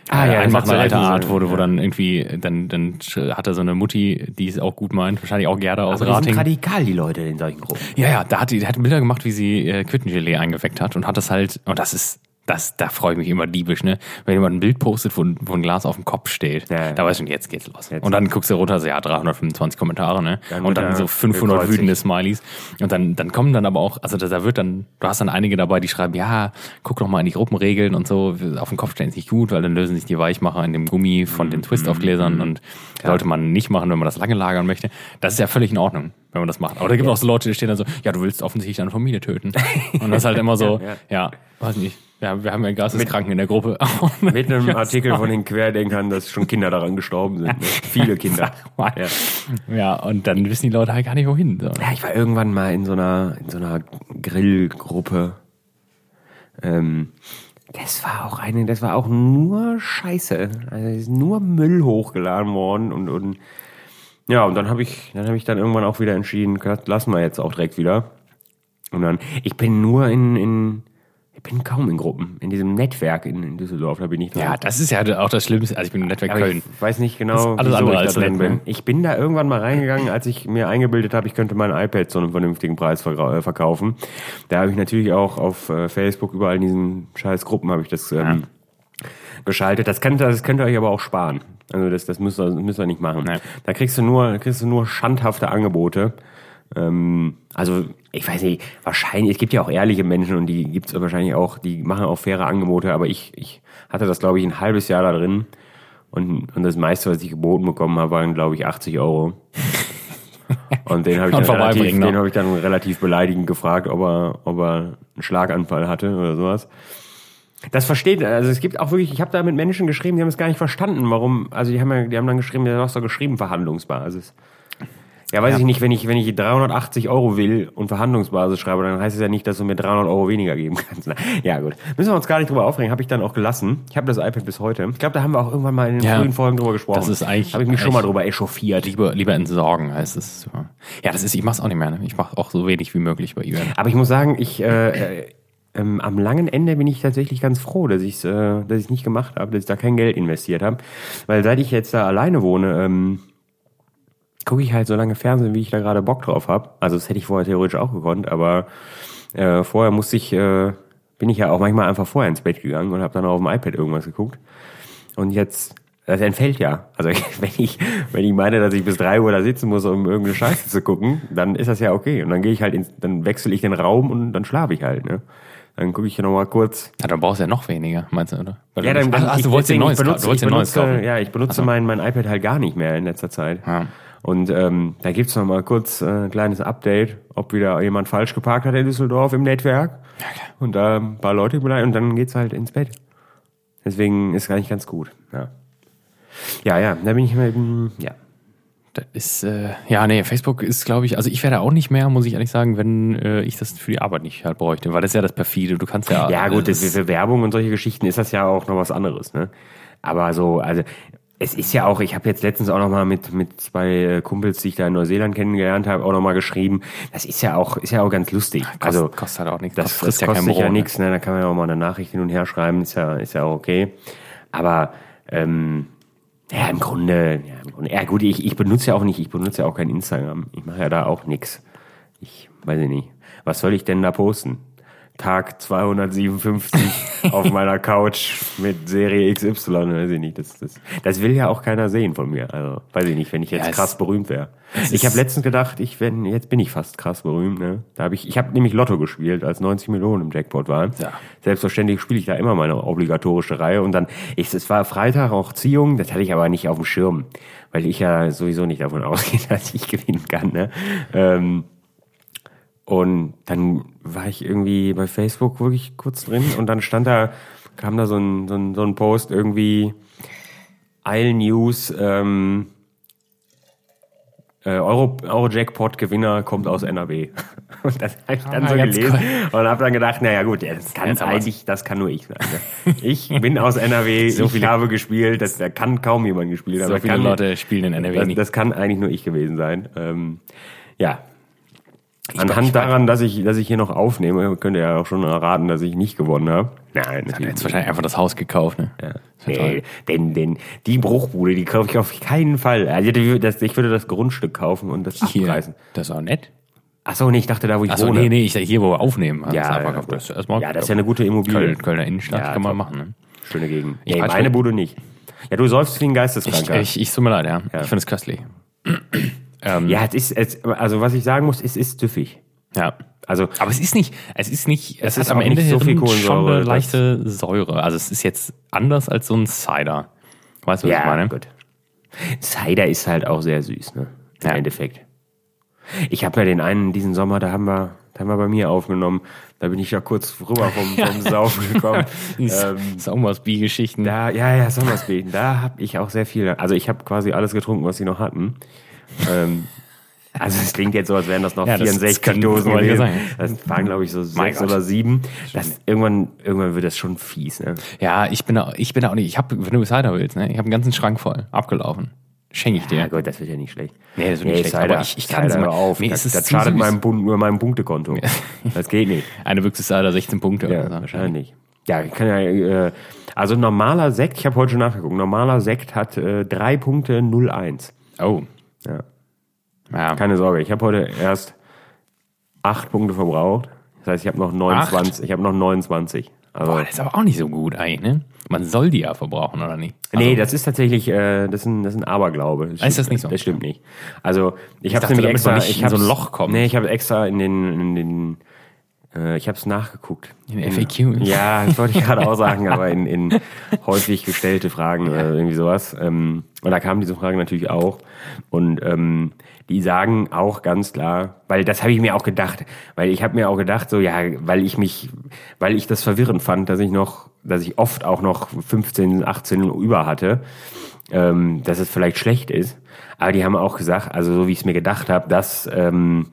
Ah, ja, hast du eine alte Art, wo, du- wo ja. dann irgendwie, dann, dann hat er so eine Mutti, die es auch gut meint, wahrscheinlich auch Gerda aus Aber die sind Rating. radikal, die Leute in solchen Gruppen. Ja, ja, da hat die, die hat Bilder gemacht, wie sie äh, Quittengelee eingeweckt hat und hat das halt, und das ist, das, da freue ich mich immer diebisch, ne? Wenn jemand ein Bild postet, wo, ein- wo ein Glas auf dem Kopf steht, Ja, ja. da weiß ich schon, jetzt geht's los. Jetzt. Und dann guckst du runter, so, ja, 325 Kommentare, ne? Dann und dann so 500 gekreuzigt. wütende Smileys. Und dann, dann kommen dann aber auch, also da, da wird dann, du hast dann einige dabei, die schreiben, ja, guck doch mal in die Gruppenregeln und so, auf den Kopf stellen ist nicht gut, weil dann lösen sich die Weichmacher in dem Gummi von Mhm. den Twist-Aufgläsern und sollte man nicht machen, wenn man das lange lagern möchte. Das ist ja völlig in Ordnung, wenn man das macht. Aber da gibt es auch so Leute, die stehen dann so, ja, du willst offensichtlich deine Familie töten. Und das ist halt immer so, Ja, ja, weiß nicht. Ja, wir haben ja einen Geisteskranken in der Gruppe. Mit einem Artikel von den Querdenkern, dass schon Kinder daran gestorben sind. Ne? Viele Kinder. ja. ja, und dann wissen die Leute halt gar nicht wohin. So. Ja, ich war irgendwann mal in so einer, in so einer Grillgruppe. Ähm, das war auch eine, das war auch nur Scheiße. Also es ist nur Müll hochgeladen worden und, und ja, und dann habe ich, dann habe ich dann irgendwann auch wieder entschieden, lassen wir jetzt auch direkt wieder. Und dann, ich bin nur in, in bin kaum in Gruppen. In diesem Netzwerk in, in Düsseldorf, da bin ich drin. Ja, das ist ja auch das Schlimmste. Also ich bin im Netzwerk Aber Köln. ich weiß nicht genau, alles wieso andere ich als da drin bin. ne? Ich bin da irgendwann mal reingegangen, als ich mir eingebildet habe, ich könnte mein iPad zu einem vernünftigen Preis äh, verkaufen. Da habe ich natürlich auch auf äh, Facebook überall in diesen scheiß Gruppen habe ich das ähm, geschaltet. Das könnt, ihr- das könnt ihr euch aber auch sparen. Also das, das müsst ihr, müsst ihr nicht machen. Nee. Da kriegst du nur, kriegst du nur schandhafte Angebote. Ähm, also ich weiß nicht, wahrscheinlich, es gibt ja auch ehrliche Menschen und die gibt's wahrscheinlich auch, die machen auch faire Angebote, aber ich, ich hatte das, glaube ich, ein halbes Jahr da drin und, und das meiste, was ich geboten bekommen habe, waren, glaube ich, 80 Euro. Und den habe ich, dann relativ, den hab ich dann relativ beleidigend gefragt, ob er, ob er einen Schlaganfall hatte oder sowas. Das versteht, also es gibt auch wirklich, ich habe da mit Menschen geschrieben, die haben es gar nicht verstanden, warum, also die haben ja, die haben dann geschrieben, du hast doch geschrieben Verhandlungsbasis. Ja, weiß ich nicht, wenn ich, wenn ich 380 Euro will und Verhandlungsbasis schreibe, dann heißt es ja nicht, dass du mir 300 Euro weniger geben kannst. Na, Ja, gut. Müssen wir uns gar nicht drüber aufregen, habe ich dann auch gelassen. Ich habe das iPad bis heute. Ich glaube, da haben wir auch irgendwann mal in den Ja. frühen Folgen drüber gesprochen. Das ist eigentlich- Habe ich mich schon mal drüber echauffiert. Lieber, lieber entsorgen heißt es. Ja, das ist, ich mach's auch nicht mehr. Ne? Ich mache auch so wenig wie möglich bei eBay. Aber ich muss sagen, ich äh, äh, ähm, am langen Ende bin ich tatsächlich ganz froh, dass ich es äh, dass ich's nicht gemacht habe, dass ich da kein Geld investiert habe. Weil seit ich jetzt da alleine wohne, ähm, gucke ich halt so lange Fernsehen, wie ich da gerade Bock drauf habe. Also das hätte ich vorher theoretisch auch gekonnt, aber äh, vorher musste ich, äh, bin ich ja auch manchmal einfach vorher ins Bett gegangen und habe dann auf dem iPad irgendwas geguckt. Und jetzt Das entfällt ja. Also wenn ich, wenn ich meine, dass ich bis drei Uhr da sitzen muss, um irgendeine Scheiße zu gucken, dann ist das ja okay. Und dann gehe ich halt ins, dann wechsle ich den Raum und dann schlafe ich halt, ne? Dann gucke ich ja nochmal kurz. Ja, dann brauchst du ja noch weniger, meinst du, oder? Weil Ja, dann, dann ach, ich, du wolltest deswegen, neues benutze, Du wolltest ein neues kaufen. ja, ich benutze Ach so. mein, mein iPad halt gar nicht mehr in letzter Zeit. Ja. Und ähm, da gibt's noch mal kurz äh, ein kleines Update, ob wieder jemand falsch geparkt hat in Düsseldorf im Netzwerk. Und da ein paar Leute beleidigt und dann geht's halt ins Bett. Deswegen ist gar nicht ganz gut. Ja, ja, ja da bin ich mal, eben, ja. Das ist, äh, ja, nee, Facebook ist, glaube ich, also ich werde auch nicht mehr, muss ich ehrlich sagen, wenn äh, ich das für die Arbeit nicht halt bräuchte, weil das ist ja das perfide. Du kannst ja. Ja, gut, das das, für Werbung und solche Geschichten ist das ja auch noch was anderes, ne? Aber so, also es ist ja auch, ich habe jetzt letztens auch noch mal mit mit zwei äh, Kumpels, die ich da in Neuseeland kennengelernt habe, auch noch mal geschrieben. Das ist ja auch ist ja auch ganz lustig. also also kostet halt auch nichts. das, Das das frisst ja kostet ja, ne? nichts, ne? Da kann man ja auch mal eine Nachricht hin und her schreiben, ist ja ist ja auch okay. Aber ähm, ja, im Grunde, ja, im Grunde, ja gut, ich, ich benutze ja auch nicht, ich benutze ja auch kein Instagram. Ich mache ja da auch nix. Ich weiß ich nicht. Was soll ich denn da posten? Tag 257 auf meiner Couch mit Serie XY, weiß ich nicht. Das, das, das will ja auch keiner sehen von mir. Also, weiß ich nicht, wenn ich jetzt Ja, krass berühmt wäre. Ich habe letztens gedacht, ich wenn jetzt bin ich fast krass berühmt. Ne? Da habe ich, ich habe nämlich Lotto gespielt, als 90 Millionen im Jackpot waren. Ja. Selbstverständlich spiele ich da immer meine obligatorische Reihe und dann, ich, es war Freitag auch Ziehung, das hatte ich aber nicht auf dem Schirm, weil ich ja sowieso nicht davon ausgehe, dass ich gewinnen kann. Ne? Ähm, und dann war ich irgendwie bei Facebook wirklich kurz drin und dann stand da, kam da so ein, so ein, so ein Post irgendwie, Eil News, ähm, äh, Euro, Euro-Jackpot-Gewinner kommt aus NRW. Und das habe ich dann Ah, so gelesen cool. und habe dann gedacht, naja gut, ja, das kann Jetzt eigentlich, das kann nur ich sein. Ne? Ich bin aus NRW, So ich viele- habe gespielt, das, da kann kaum jemand gespielt haben. So viele kann, Leute spielen in NRW das, das kann eigentlich nur ich gewesen sein. Ähm, ja. Glaub, Anhand ich weiß- daran, dass ich, dass ich hier noch aufnehme, könnt ihr ja auch schon erraten, dass ich nicht gewonnen habe. Nein, Hat natürlich jetzt wahrscheinlich einfach das Haus gekauft, ne? ja. Das. Nee, denn, denn die Bruchbude, die kaufe ich auf keinen Fall. Also das, ich würde das Grundstück kaufen und das Hier, abreißen. das ist auch nett. Ach so, nee, ich dachte da, wo ich Achso, wohne. nee, nee, ich sag hier, wo wir aufnehmen. Ja, das, ja, das, ist Ja, das ist ja eine gute Immobilie. Köln, Kölner Innenstadt Ja, kann man machen. Ne? Schöne Gegend. Ich Nee, meine. Bude nicht. Ja, du säufst wie ein Ich, Geisteskranker. ich, ich, tut mir leid, ja. Ich finde es köstlich. Ähm, ja, es ist, es, also was ich sagen muss, es ist süffig. ja. Also, Aber es ist nicht, es ist nicht, es, ist hat am Ende so viel schon Kohlensäure, eine das- leichte Säure. Also es ist jetzt anders als so ein Cider. Weißt du, was ich ja, meine? gut. Cider ist halt auch sehr süß, ne? Im Ja. Endeffekt. Ich habe ja den einen diesen Sommer, da haben wir, da haben wir bei mir aufgenommen. Da bin ich ja kurz rüber vom, vom Saufen gekommen. ähm, Sommersby-Geschichten. da, ja, ja, Sommersbeten. Da habe ich auch sehr viel. Also ich habe quasi alles getrunken, was sie noch hatten. Ähm, also es klingt jetzt so, als wären das noch Ja, das- 64 das können- Dosen gewesen. Das waren, glaube ich, so Mein sechs Gott. oder sieben. Das, irgendwann, irgendwann wird das schon fies. Ne? Ja, ich bin, da, ich bin da auch nicht. Ich habe, wenn du Cider willst, ne, ich habe einen ganzen Schrank voll. Abgelaufen. Schenke ich dir. Ja gut, das wird ja nicht schlecht. Nee, das wird nicht schlecht, Cider, aber ich- ich kann es hör auf. Nee, das das schadet meinem, nur meinem Punktekonto. Das geht nicht. Eine Büchse Cider, 16 Punkte. Ja, oder so. wahrscheinlich. Ja, ich kann ja, äh, also normaler Sekt, ich habe heute schon nachgeguckt, normaler Sekt hat äh, 3 Punkte 01. Oh. Ja. Ja. Keine Sorge, ich habe heute erst 8 Punkte verbraucht. Das heißt, ich habe noch 29, ich habe noch 29. Also, Boah, das ist aber auch nicht so gut eigentlich, ne? Man soll die ja verbrauchen, oder nicht? Also, nee, das ist tatsächlich, äh, das ist ein, das ist ein Aberglaube. Das Ah, ist das stimmt- nicht so? Das stimmt nicht. Also, ich habe dachte, nämlich extra, ich in so ein Loch kommt. Nee, ich habe extra in den, in den äh, ich habe es nachgeguckt. In FAQ. Ja, das wollte ich gerade auch sagen, aber in, in häufig gestellte Fragen oder irgendwie sowas. Ähm, und da kamen diese Fragen natürlich auch. Und ähm, die sagen auch ganz klar, weil das habe ich mir auch gedacht, weil ich habe mir auch gedacht, so ja, weil ich mich, weil ich das verwirrend fand, dass ich noch, dass ich oft auch noch 15, 18 über hatte, ähm, dass es vielleicht schlecht ist. Aber die haben auch gesagt, also so wie ich es mir gedacht habe, dass ähm,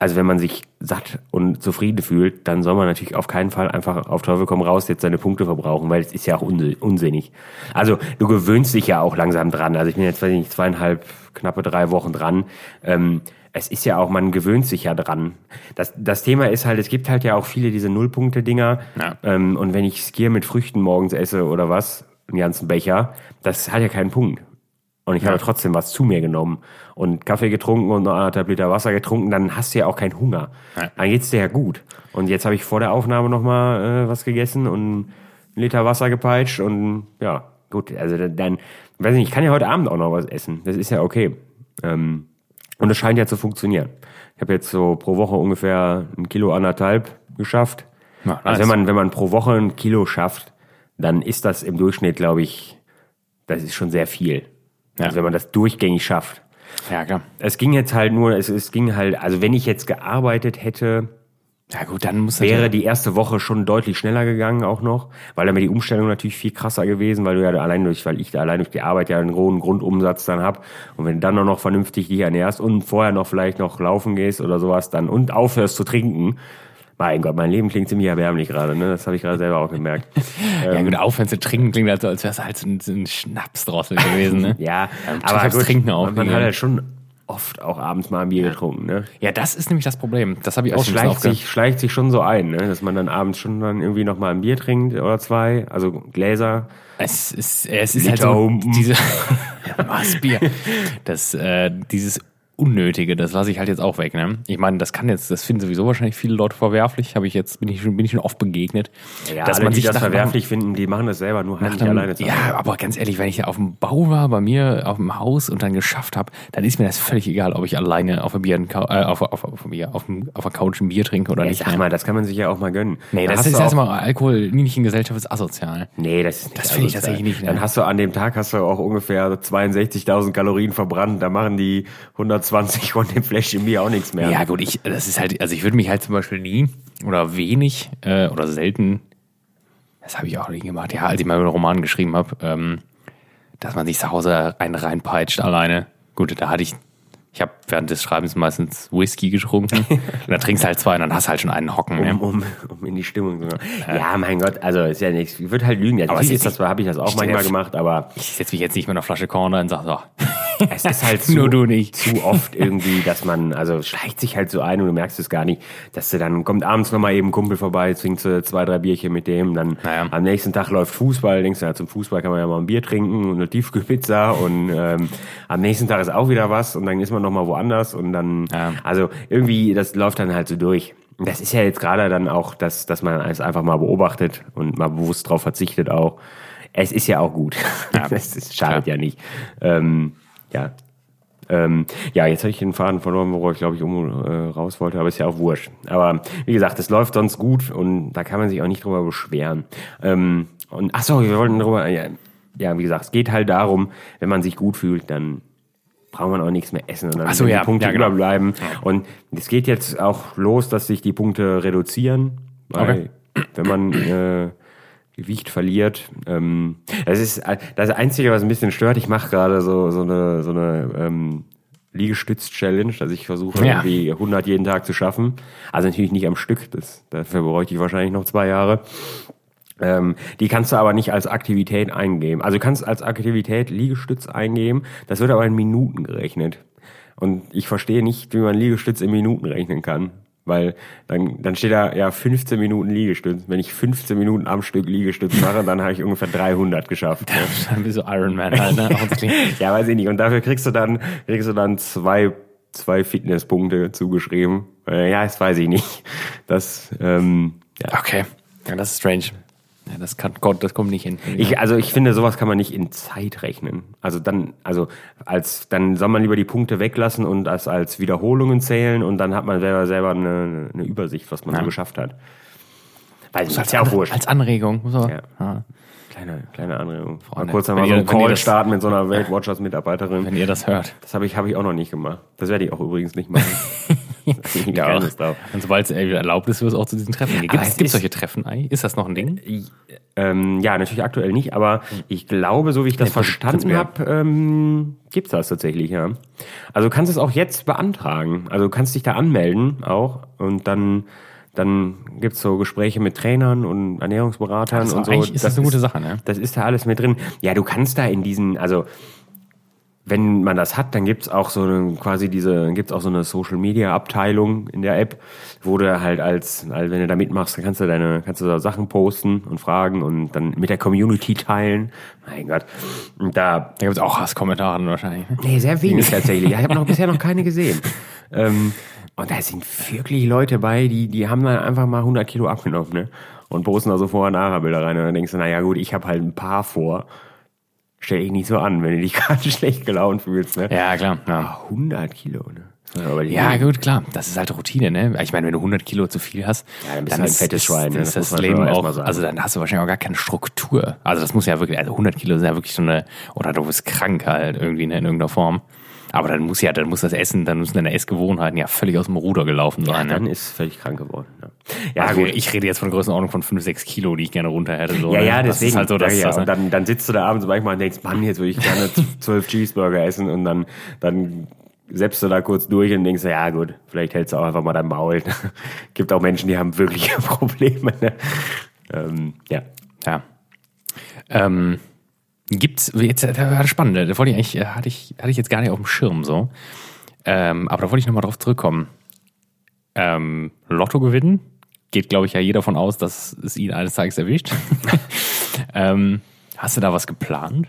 also wenn man sich satt und zufrieden fühlt, dann soll man natürlich auf keinen Fall einfach auf Teufel komm raus jetzt seine Punkte verbrauchen, weil es ist ja auch unsi- unsinnig. Also du gewöhnst dich ja auch langsam dran. Also ich bin jetzt weiß ich nicht zweieinhalb, knappe drei Wochen dran. Ähm, es ist ja auch, man gewöhnt sich ja dran. Das, das Thema ist halt, es gibt halt ja auch viele diese Nullpunkte-Dinger. Ja. Ähm, und wenn ich Skier mit Früchten morgens esse oder was, einen ganzen Becher, das hat ja keinen Punkt. Und ich habe trotzdem was zu mir genommen und Kaffee getrunken und noch anderthalb Liter Wasser getrunken, dann hast du ja auch keinen Hunger. Ja. Dann geht's dir ja gut. Und jetzt habe ich vor der Aufnahme noch mal äh, was gegessen und einen Liter Wasser gepeitscht und ja, gut, also dann, weiß nicht, ich kann ja heute Abend auch noch was essen. Das ist ja okay. Ähm, und es scheint ja zu funktionieren. Ich habe jetzt so pro Woche ungefähr ein Kilo anderthalb geschafft. Ja, nice. Also wenn man, wenn man pro Woche ein Kilo schafft, dann ist das im Durchschnitt, glaube ich, das ist schon sehr viel. Ja. Also wenn man das durchgängig schafft. Ja, klar. Es ging jetzt halt nur, es, es ging halt, also wenn ich jetzt gearbeitet hätte, Ja, gut, dann muss wäre die erste Woche schon deutlich schneller gegangen auch noch, weil dann wäre die Umstellung natürlich viel krasser gewesen, weil du ja allein durch, weil ich da allein durch die Arbeit ja einen hohen Grundumsatz dann hab und wenn du dann noch vernünftig dich ernährst und vorher noch vielleicht noch laufen gehst oder sowas dann und aufhörst zu trinken, mein Gott, mein Leben klingt ziemlich erbärmlich gerade, ne? Das habe ich gerade selber auch gemerkt. Ja, gut, aufhören zu trinken klingt halt so, als wäre es halt so ein, ein Schnapsdrossel gewesen, ne? Ja, ich aber gut, Trinken man, man hat halt schon oft auch abends mal ein Bier getrunken, ne? Ja, das ist nämlich das Problem. Das habe ich auch Das schon ein bisschen schleicht sich, schleicht sich schon so ein, ne? dass man dann abends schon dann irgendwie noch mal ein Bier trinkt oder zwei, also Gläser. Es ist, es ist halt so diese was Bier. Das, äh, dieses Unnötige, das lasse ich halt jetzt auch weg. Ne? Ich meine, das kann jetzt, das finden sowieso wahrscheinlich viele Leute verwerflich. Habe ich jetzt bin ich schon bin ich schon oft begegnet, Ja, dass alle, man die sich das nach- verwerflich finden, die machen das selber nur heimlich einem- alleine zu Hause. Ja, aber ganz ehrlich, wenn ich auf dem Bau war, bei mir auf dem Haus und dann geschafft habe, dann ist mir das völlig egal, ob ich alleine auf, der Bier, äh, auf, auf, auf, Bier, auf, dem- auf der Couch ein Bier trinke oder Ja, nicht. sag ne? mal, das kann man sich ja auch mal gönnen. nee, Dann das ist erstmal Alkohol nicht in Gesellschaft ist asozial. Nee, das ist Das finde ich tatsächlich nicht, ne? Dann hast du an dem Tag hast du auch ungefähr 62.000 Kalorien verbrannt. Da machen die 120 von dem Fläschchen Bier auch nichts mehr. Ja, gut, ich, das ist halt, also ich würde mich halt zum Beispiel nie oder wenig äh, oder selten, das habe ich auch nie gemacht, ja, als ich mal einen Roman geschrieben habe, ähm, dass man sich zu Hause einen reinpeitscht alleine. Gut, da hatte ich, ich habe während des Schreibens meistens Whisky getrunken. und dann trinkst du halt zwei und dann hast du halt schon einen Hocken. ne? um, um, um in die Stimmung zu kommen. Ja, mein Gott, also ist ja nichts. Ich würde halt lügen. Ja, Aber ist das, habe ich das auch manchmal gemacht, aber Ich setze mich jetzt nicht mit einer Flasche Korn und sag so, es ist halt zu, Nur du nicht. zu oft irgendwie, dass man, also schleicht sich halt so ein und du merkst es gar nicht, dass du dann, kommt abends nochmal eben ein Kumpel vorbei, trinkst du zwei, drei Bierchen mit dem, dann Naja. am nächsten Tag läuft Fußball, denkst du, ja, zum Fußball kann man ja mal ein Bier trinken und eine Tiefkühlpizza und ähm, am nächsten Tag ist auch wieder was und dann ist man nochmal woanders und dann, Ja. also irgendwie, das läuft dann halt so durch. Das ist ja jetzt gerade dann auch, dass, dass man es einfach mal beobachtet und mal bewusst drauf verzichtet auch. Es ist ja auch gut. Ja. Das schadet ja nicht. Ähm, ja. Ähm, ja, jetzt habe ich den Faden verloren, worauf ich glaube ich um äh, raus wollte, aber ist ja auch wurscht. Aber wie gesagt, es läuft sonst gut und da kann man sich auch nicht drüber beschweren. Ähm, und ach so, wir wollten drüber. Ja, ja, wie gesagt, es geht halt darum, wenn man sich gut fühlt, dann braucht man auch nichts mehr essen und dann so, ja, die Punkte ja, genau. überbleiben. Und es geht jetzt auch los, dass sich die Punkte reduzieren, weil wenn man äh, Gewicht verliert, ähm, das ist das Einzige, was ein bisschen stört. Ich mache gerade so so eine so eine ähm, Liegestütz-Challenge, dass ich versuche Ja. irgendwie 100 jeden Tag zu schaffen. Also natürlich nicht am Stück, das, dafür bräuchte ich wahrscheinlich noch zwei Jahre. Ähm, die kannst du aber nicht als Aktivität eingeben. Also du kannst als Aktivität Liegestütz eingeben, das wird aber in Minuten gerechnet. Und ich verstehe nicht, wie man Liegestütz in Minuten rechnen kann. Weil dann, dann steht da ja 15 Minuten Liegestütz. Wenn ich 15 Minuten am Stück Liegestütz mache, dann habe ich ungefähr 300 geschafft. Ne? dann bist du Iron Man halt, ne? Ja, weiß ich nicht. Und dafür kriegst du dann, kriegst du dann zwei, zwei Fitnesspunkte zugeschrieben. Äh, ja, das weiß ich nicht. Das, ähm, ja. Okay. Ja, das ist strange. Ja, das kann Gott, das kommt nicht hin. Ich, also ich finde, sowas kann man nicht in Zeit rechnen. Also dann, also als dann soll man lieber die Punkte weglassen und das als Wiederholungen zählen und dann hat man selber selber eine, eine Übersicht, was man so geschafft hat. Weiß ich, ist ja auch wurscht. Als Anregung. Muss man, Ja. Ja. Kleine, kleine Anregung. Mal Freunde, kurz einmal so einen Call das- starten mit so einer Weight Watchers Mitarbeiterin. Wenn ihr das hört. Das habe ich, habe ich auch noch nicht gemacht. Das werde ich auch übrigens nicht machen. drauf. Und sobald es äh, erlaubt ist, wird es auch zu diesen Treffen gehen. Gibt es es solche Treffen eigentlich? Ist das noch ein Ding? Ähm, ja, natürlich aktuell nicht, aber ich glaube, so wie ich das Nee, verstanden habe, ähm, gibt's das tatsächlich, ja. Also du kannst es auch jetzt beantragen. Also du kannst dich da anmelden auch und dann dann gibt's so Gespräche mit Trainern und Ernährungsberatern Also und so. ist das eine gute Sache, ne? Das ist da alles mit drin. Ja, du kannst da in diesen, also wenn man das hat, dann gibt's auch so eine, quasi diese, gibt's auch so eine Social Media Abteilung in der App, wo du halt als, also wenn du da mitmachst, dann kannst du deine, kannst du da Sachen posten und fragen und dann mit der Community teilen. Mein Gott. Und da, Da gibt es auch Hasskommentare wahrscheinlich. ne? nee, sehr wenig tatsächlich. Ich habe noch bisher noch keine gesehen. Ähm, und da sind wirklich Leute bei, die, die haben dann einfach mal 100 Kilo abgenommen, ne? Und posten da so Vor- und Nachher-Bilder rein. Und dann denkst du, naja gut, ich habe halt ein paar vor. stell dich nicht so an, wenn du dich gerade schlecht gelaunt fühlst. Ne? Ja, klar. Ja. Ah, 100 Kilo, ne? Ja, gut, klar. Das ist halt Routine, ne? Ich meine, wenn du 100 Kilo zu viel hast, Ja, dann bist du halt ein fettes Schwein, ne? ist Das das, Leben auch, also dann hast du wahrscheinlich auch gar keine Struktur. Also das muss ja wirklich, also 100 Kilo ist ja wirklich so eine, oder du bist krank halt irgendwie ne, in irgendeiner Form. Aber dann muss ja, dann muss das Essen, dann müssen deine Essgewohnheiten ja völlig aus dem Ruder gelaufen sein. Dann ne? ist völlig krank geworden. Ja, ja Also gut. ich rede jetzt von Größenordnung von 5, 6 Kilo, die ich gerne runter hätte. So, Ja, ne? ja, Das deswegen. ist halt so, dass ja, ja. das, Und dann, dann sitzt du da abends manchmal und denkst, Mann, jetzt würde ich gerne zwölf Cheeseburger essen und dann, dann selbst du da kurz durch und denkst, ja gut, vielleicht hältst du auch einfach mal dein Maul. Gibt auch Menschen, die haben wirkliche Probleme. Ne? Ähm, ja. Ja. Ähm, gibt's, jetzt, das war spannend, da wollte ich eigentlich, äh, hatte ich, hatte ich jetzt gar nicht auf dem Schirm so. Ähm, aber da wollte ich nochmal drauf zurückkommen. Ähm, Lotto gewinnen, geht glaube ich ja jeder davon aus, dass es ihn eines Tages erwischt. ähm, hast du da was geplant?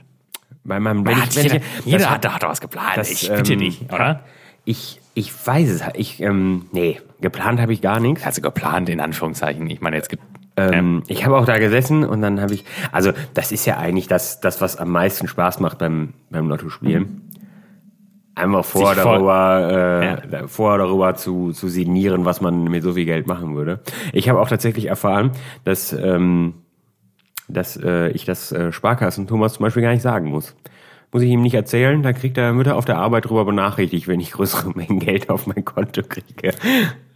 Bei meinem, Hat ich, jeder, jeder das- hat da hat was geplant. das, ich bitte ähm, dich, oder? Ich, ich weiß es. Ich, ähm, nee, geplant habe ich gar nichts. Also geplant in Anführungszeichen. Ich meine, jetzt gibt Ähm, ich habe auch da gesessen und dann habe ich, also das ist ja eigentlich das, das was am meisten Spaß macht beim, beim Lottospielen. Einfach vorher darüber, äh, da- vorher darüber zu, zu sinnieren, was man mit so viel Geld machen würde. Ich habe auch tatsächlich erfahren, dass, ähm, dass äh, ich das äh, Sparkassen Thomas zum Beispiel gar nicht sagen muss. Muss ich ihm nicht erzählen, dann kriegt er Mütter auf der Arbeit drüber benachrichtigt, wenn ich größere Mengen Geld auf mein Konto kriege.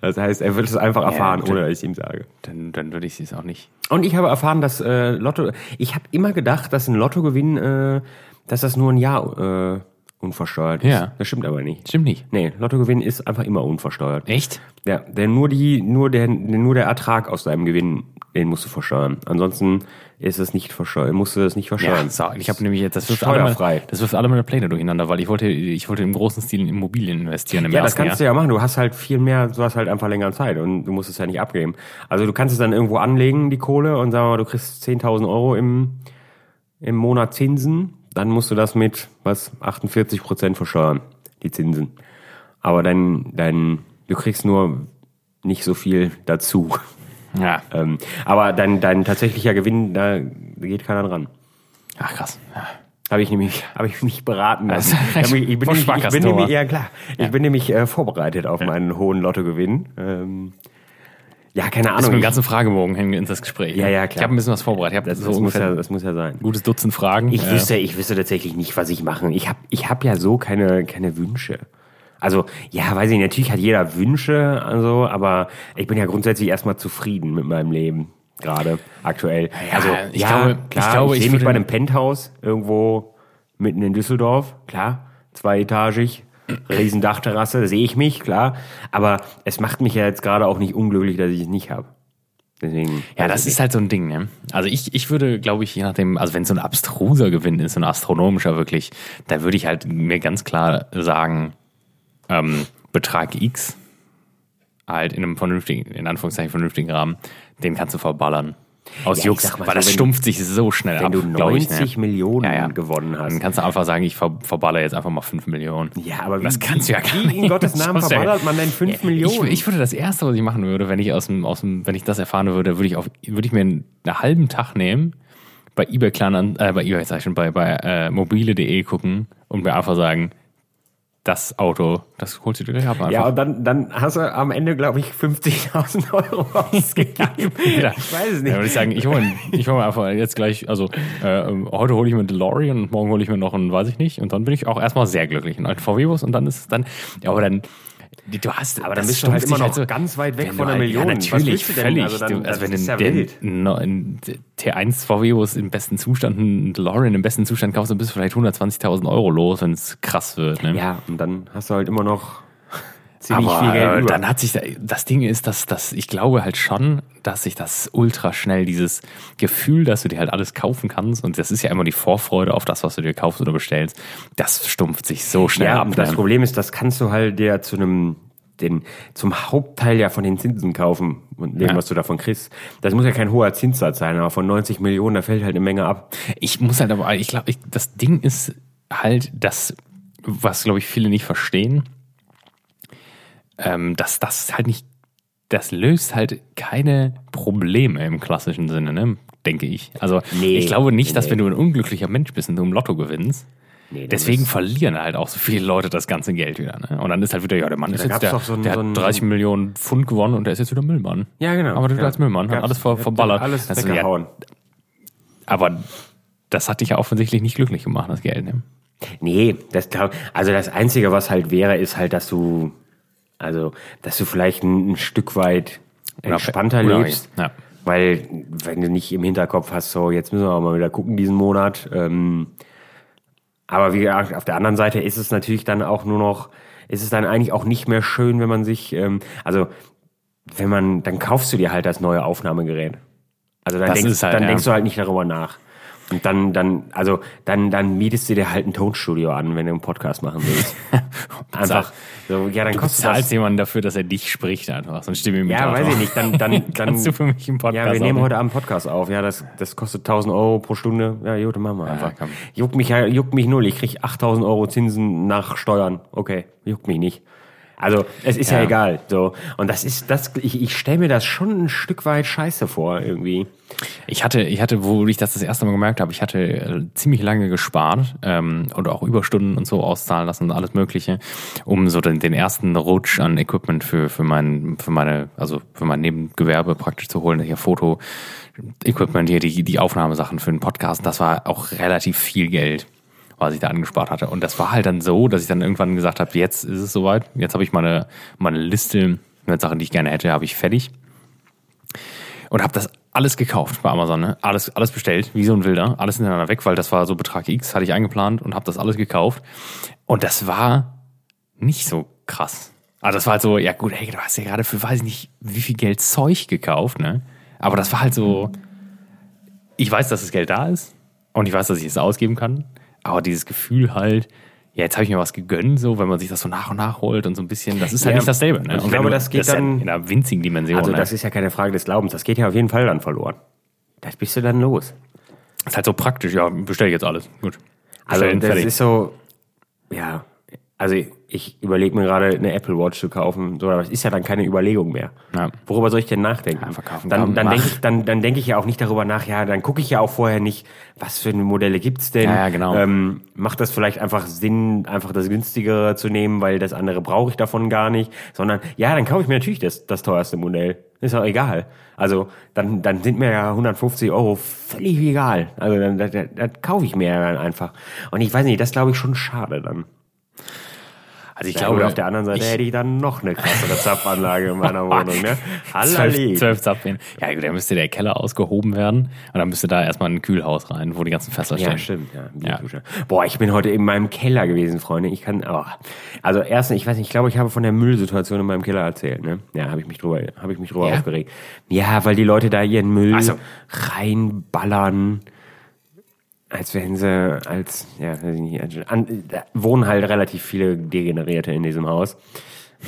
Das heißt, er wird es einfach erfahren, bitte. ohne dass ich ihm sage. dann, dann würde ich es auch nicht. Und ich habe erfahren, dass äh, Lotto. Ich habe immer gedacht, dass ein Lottogewinn, äh, dass das nur ein Jahr äh, unversteuert ist. Ja. Das stimmt aber nicht. Stimmt nicht. Nee, Lottogewinn ist einfach immer unversteuert. Echt? Ja, denn nur die, nur der, nur der Ertrag aus deinem Gewinn, den musst du versteuern. Ansonsten ist es nicht versteuert, musst du das nicht versteuern. Ja, ich habe nämlich jetzt, das wirft, alle meine, das wirft alle meine Pläne durcheinander, weil ich wollte, ich wollte im großen Stil in Immobilien investieren im Ja, das kannst Jahr. du ja machen. Du hast halt viel mehr, du hast halt einfach länger Zeit und du musst es ja nicht abgeben. Also du kannst es dann irgendwo anlegen, die Kohle, und sagen wir mal, du kriegst 10.000 Euro im, im Monat Zinsen, dann musst du das mit, was, 48 Prozent versteuern, die Zinsen. Aber dann, dann, du kriegst nur nicht so viel dazu. Ja. Ähm, aber dein, dein tatsächlicher Gewinn, da geht keiner dran. Ach krass. Ja. Habe ich nämlich, habe ich mich beraten lassen. Also, ich, ich bin, nämlich, ich bin nämlich, ja klar, ich bin nämlich äh, vorbereitet auf meinen hohen Lottogewinn. Ähm, ja, keine Ahnung. mit dem ich- ganzen Fragebogen hängen ins das Gespräch. Ja, ne? ja, klar. Ich habe ein bisschen was vorbereitet. Ich das, so muss ja, das muss ja sein. ein gutes Dutzend Fragen. Ich Äh, wüsste, ich wüsste tatsächlich nicht, was ich machen. Ich habe ich hab ja so keine, keine Wünsche. Also, ja, weiß ich, natürlich hat jeder Wünsche, also, aber ich bin ja grundsätzlich erstmal zufrieden mit meinem Leben. Gerade aktuell. Ja, also, ich ja, glaube- ich klar, glaube, ich ich sehe mich bei einem Penthouse irgendwo mitten in Düsseldorf, klar, zweietagig, riesen Dachterrasse, da sehe ich mich, klar. Aber es macht mich ja jetzt gerade auch nicht unglücklich, dass ich es nicht habe. Deswegen. Ja, das ist halt so ein Ding, ne? Also ich, ich würde, glaube ich, je nachdem, also wenn es so ein abstruser Gewinn ist, so ein astronomischer wirklich, da würde ich halt mir ganz klar sagen, ähm, Betrag X, halt in einem vernünftigen, in Anführungszeichen vernünftigen Rahmen, den kannst du verballern. Aus Ja, Jux, weil so, das wenn- stumpft sich so schnell wenn ab, du glaub ich, 90 ne? Millionen Ja, ja. gewonnen hast. Dann kannst du einfach sagen, ich ver verballer jetzt einfach mal 5 Millionen. Ja, aber das wie- kannst du ja gar wie nicht. in Gottes Namen verballert man denn 5 Millionen? Ich, ich würde das erste, was ich machen würde, wenn ich aus dem, aus dem, wenn ich das erfahren würde, würde ich auf, würde ich mir einen, einen halben Tag nehmen, bei eBay Kleinanzeigen, äh, bei eBay sag ich schon, bei, bei äh, mobile.de gucken und mir einfach sagen, das Auto, das holst du dir gleich ab. Einfach. Ja, und dann, dann hast du am Ende, glaube ich, 50.000 Euro ausgegeben. Ja. Ich weiß es Ja, nicht. würde ich sagen, ich hole ich hol mir einfach jetzt gleich, also äh, heute hole ich mir einen DeLorean und morgen hole ich mir noch einen, weiß ich nicht. Und dann bin ich auch erstmal sehr glücklich. Einen alten VW-Bus und dann ist es dann, ja, aber dann, du hast, Aber dann bist du halt immer sich noch ganz weit weg von du halt- Million. Ja, natürlich, du völlig. Also dann- du, das also wenn du ja den, wild. no- ein T1 VW-Bus im besten Zustand, einen DeLorean im besten Zustand kaufst, dann bist du vielleicht 120.000 Euro los, wenn es krass wird. Ne? Ja, und dann hast du halt immer noch ziemlich Aber viel Geld über. dann hat sich da, das Ding ist, dass, dass ich glaube halt schon, dass sich das ultra schnell dieses Gefühl, dass du dir halt alles kaufen kannst und das ist ja immer die Vorfreude auf das, was du dir kaufst oder bestellst, das stumpft sich so schnell ja, ab. das ne? Problem ist, das kannst du halt dir zu einem den zum Hauptteil ja von den Zinsen kaufen und dem, Ja. was du davon kriegst. Das muss ja kein hoher Zinssatz sein, aber von 90 Millionen, da fällt halt eine Menge ab. Ich muss halt aber, ich glaube, das Ding ist halt, das, was glaube ich viele nicht verstehen, ähm, dass das halt nicht, das löst halt keine Probleme im klassischen Sinne. Ne? denke ich. Also Nee, ich glaube nicht, nee, dass wenn du ein unglücklicher Mensch bist und du im Lotto gewinnst, Nee, deswegen verlieren halt auch so viele Leute das ganze Geld wieder. Ne? Und dann ist halt wieder, ja, der Mann ist da jetzt der, so ein- der so ein- hat 30 Millionen Pfund gewonnen und der ist jetzt wieder Müllmann. Ja, genau. Aber wieder ja. als Müllmann, hat alles ver, hat verballert. Alles Also, ja, weggehauen. aber das hat dich ja offensichtlich nicht glücklich gemacht, das Geld. Ne? Nee, das glaub, also das Einzige, was halt wäre, ist halt, dass du, also, dass du vielleicht ein, ein Stück weit entspannter Unabhängig, lebst. ja. Weil, wenn du nicht im Hinterkopf hast, so, jetzt müssen wir auch mal wieder gucken diesen Monat. Ähm, aber wie gesagt, auf der anderen Seite ist es natürlich dann auch nur noch, ist es dann eigentlich auch nicht mehr schön, wenn man sich, ähm, also, wenn man, dann kaufst du dir halt das neue Aufnahmegerät. Also dann, denkst, halt, dann ja. denkst du halt nicht darüber nach. Und dann, dann, also, dann, dann mietest du dir halt ein Tonstudio an, wenn du einen Podcast machen willst. Einfach, so, ja, dann Du kostet bezahlst das. jemanden dafür, dass er dich spricht einfach. So ein Stimmimitator. Ja, weiß ich nicht, dann, dann, dann, Kannst du für mich einen Podcast ja, wir nehmen heute Abend einen Podcast auf. Ja, das, das kostet 1000 Euro pro Stunde. Ja, gut, dann machen wir einfach. komm. juckt mich, ja- juckt mich null. Ich krieg 8000 Euro Zinsen nach Steuern. Okay, juckt mich nicht. Also, es ist ja, Ja. egal. So. Und das ist, das, ich, ich stelle mir das schon ein Stück weit scheiße vor, irgendwie. Ich hatte, ich hatte, wo ich das das erste Mal gemerkt habe, ich hatte äh, ziemlich lange gespart ähm, und auch Überstunden und so auszahlen lassen und alles Mögliche, um so den, den ersten Rutsch an Equipment für, für mein, für meine, also für mein Nebengewerbe praktisch zu holen. Hier Foto, Equipment, hier die, die Aufnahmesachen für den Podcast. Das war auch relativ viel Geld, was ich da angespart hatte. Und das war halt dann so, dass ich dann irgendwann gesagt habe, jetzt ist es soweit. Jetzt habe ich meine, meine Liste mit Sachen, die ich gerne hätte, habe ich fertig und habe das alles gekauft bei Amazon, ne? alles, alles bestellt, wie so ein Wilder, alles hintereinander weg, weil das war so Betrag X, hatte ich eingeplant und habe das alles gekauft. Und das war nicht so krass. Also das war halt so, ja gut, hey, du hast ja gerade für weiß ich nicht, wie viel Geld Zeug gekauft, ne? Aber das war halt so, ich weiß, dass das Geld da ist und ich weiß, dass ich es ausgeben kann, aber dieses Gefühl halt, ja, jetzt habe ich mir was gegönnt, so, wenn man sich das so nach und nach holt und so ein bisschen, das ist halt Ja, nicht dasselbe. Ne? ich Und wenn glaube, du- das geht ja dann- in einer winzigen Dimension. Also, ne? das ist ja keine Frage des Glaubens. Das geht ja auf jeden Fall dann verloren. Das bist du dann los. Ist halt so praktisch, ja, bestell ich jetzt alles. Gut. Also das fertig. ist so, ja, also ich überlege mir gerade eine Apple Watch zu kaufen, so, aber das ist ja dann keine Überlegung mehr. Ja. Worüber soll ich denn nachdenken? Ja, verkaufen, dann kaufen, dann mach. denke ich, dann, dann denke ich ja auch nicht darüber nach, ja, dann gucke ich ja auch vorher nicht, was für Modelle gibt's denn. Ja, ja, genau. Ähm, macht das vielleicht einfach Sinn, einfach das günstigere zu nehmen, weil das andere brauche ich davon gar nicht, sondern ja, dann kaufe ich mir natürlich das, das teuerste Modell. Ist auch egal. Also dann, dann sind mir ja 150 Euro völlig egal. Also dann das, das, das kaufe ich mir ja dann einfach. Und ich weiß nicht, das glaube ich schon schade dann. Also ich Ich glaube, auf der anderen Seite ich- hätte ich dann noch eine krassere Zapfanlage in meiner Wohnung. Ne? zwölf, zwölf Zapfen. Ja, gut, dann müsste der Keller ausgehoben werden und dann müsste da erstmal ein Kühlhaus rein, wo die ganzen Fässer Ja, stehen. stimmt. Ja, Ja. Boah, ich bin heute in meinem Keller gewesen, Freunde. Ich kann, oh. also erstens, ich weiß nicht, ich glaube, ich habe von der Müllsituation in meinem Keller erzählt. Ne? Ja, habe ich mich drüber, habe ich mich drüber Ja? aufgeregt. Ja, weil die Leute da ihren Müll so. reinballern. Als wären sie, als, ja, weiß ich nicht, an, da wohnen halt relativ viele Degenerierte in diesem Haus.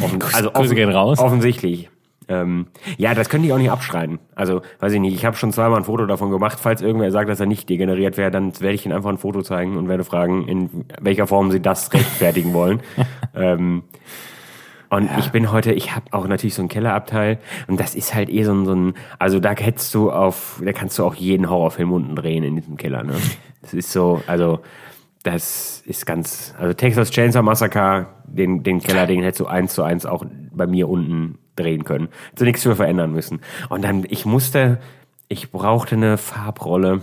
Offen, also Grüße gehen raus. Offensichtlich. Ähm, ja, das können die auch nicht abschreiten. Also, weiß ich nicht, ich habe schon zweimal ein Foto davon gemacht. Falls irgendwer sagt, dass er nicht degeneriert wäre, dann werde ich ihnen einfach ein Foto zeigen und werde fragen, in welcher Form sie das rechtfertigen wollen. ähm, und ich bin heute, ich habe auch natürlich so einen Kellerabteil und das ist halt eh so ein, so ein, also da hättest du auf, da kannst du auch jeden Horrorfilm unten drehen in diesem Keller. Ne? Das ist so, also das ist ganz, also Texas Chainsaw Massacre, den, den Keller, den hättest du eins zu eins auch bei mir unten drehen können. Hättest du nichts für verändern müssen. Und dann, ich musste, ich brauchte eine Farbrolle,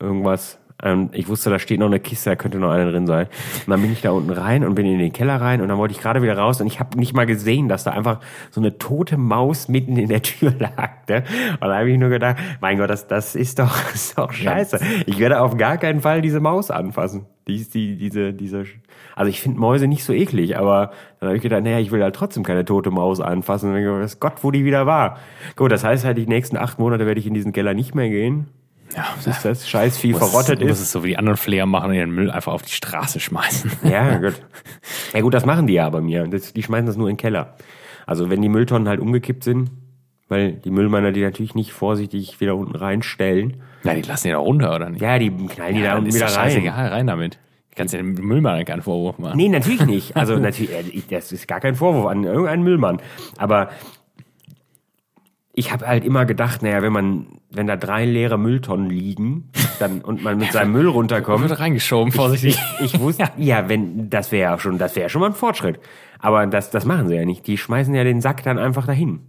irgendwas. Und ich wusste, da steht noch eine Kiste, da könnte noch eine drin sein. Und dann bin ich da unten rein und bin in den Keller rein und dann wollte ich gerade wieder raus und ich habe nicht mal gesehen, dass da einfach so eine tote Maus mitten in der Tür lag. Ne? Und da habe ich nur gedacht, mein Gott, das, das ist doch, das ist doch scheiße. Ich werde auf gar keinen Fall diese Maus anfassen. Die die, diese, diese, also ich finde Mäuse nicht so eklig, aber dann habe ich gedacht, naja, ich will halt trotzdem keine tote Maus anfassen. Und ich gedacht, Gott, wo die wieder war. Gut, das heißt halt, die nächsten acht Monate werde ich in diesen Keller nicht mehr gehen. Ja, Bis das Scheißvieh muss, verrottet muss ist. es so wie die anderen Flair machen und den Müll einfach auf die Straße schmeißen. Ja, gut. Ja gut, das machen die ja bei mir. Das, die schmeißen das nur in den Keller. Also wenn die Mülltonnen halt umgekippt sind, weil die Müllmänner die natürlich nicht vorsichtig wieder unten reinstellen. Na, die lassen die da runter, oder nicht? Ja, die knallen die da dann unten ist wieder rein. scheißegal, rein damit. Du kannst ja dem Müllmann keinen Vorwurf machen. Nee, natürlich nicht. Also natürlich, ich- das ist gar kein Vorwurf an irgendeinen Müllmann. Aber ich habe halt immer gedacht, naja, wenn man wenn da drei leere Mülltonnen liegen dann, und man mit seinem Müll runterkommt. Wird reingeschoben, vorsichtig. Ich wusste, ja, wenn, das wäre ja schon, das wäre schon mal ein Fortschritt. Aber das, das machen sie ja nicht. Die schmeißen ja den Sack dann einfach dahin.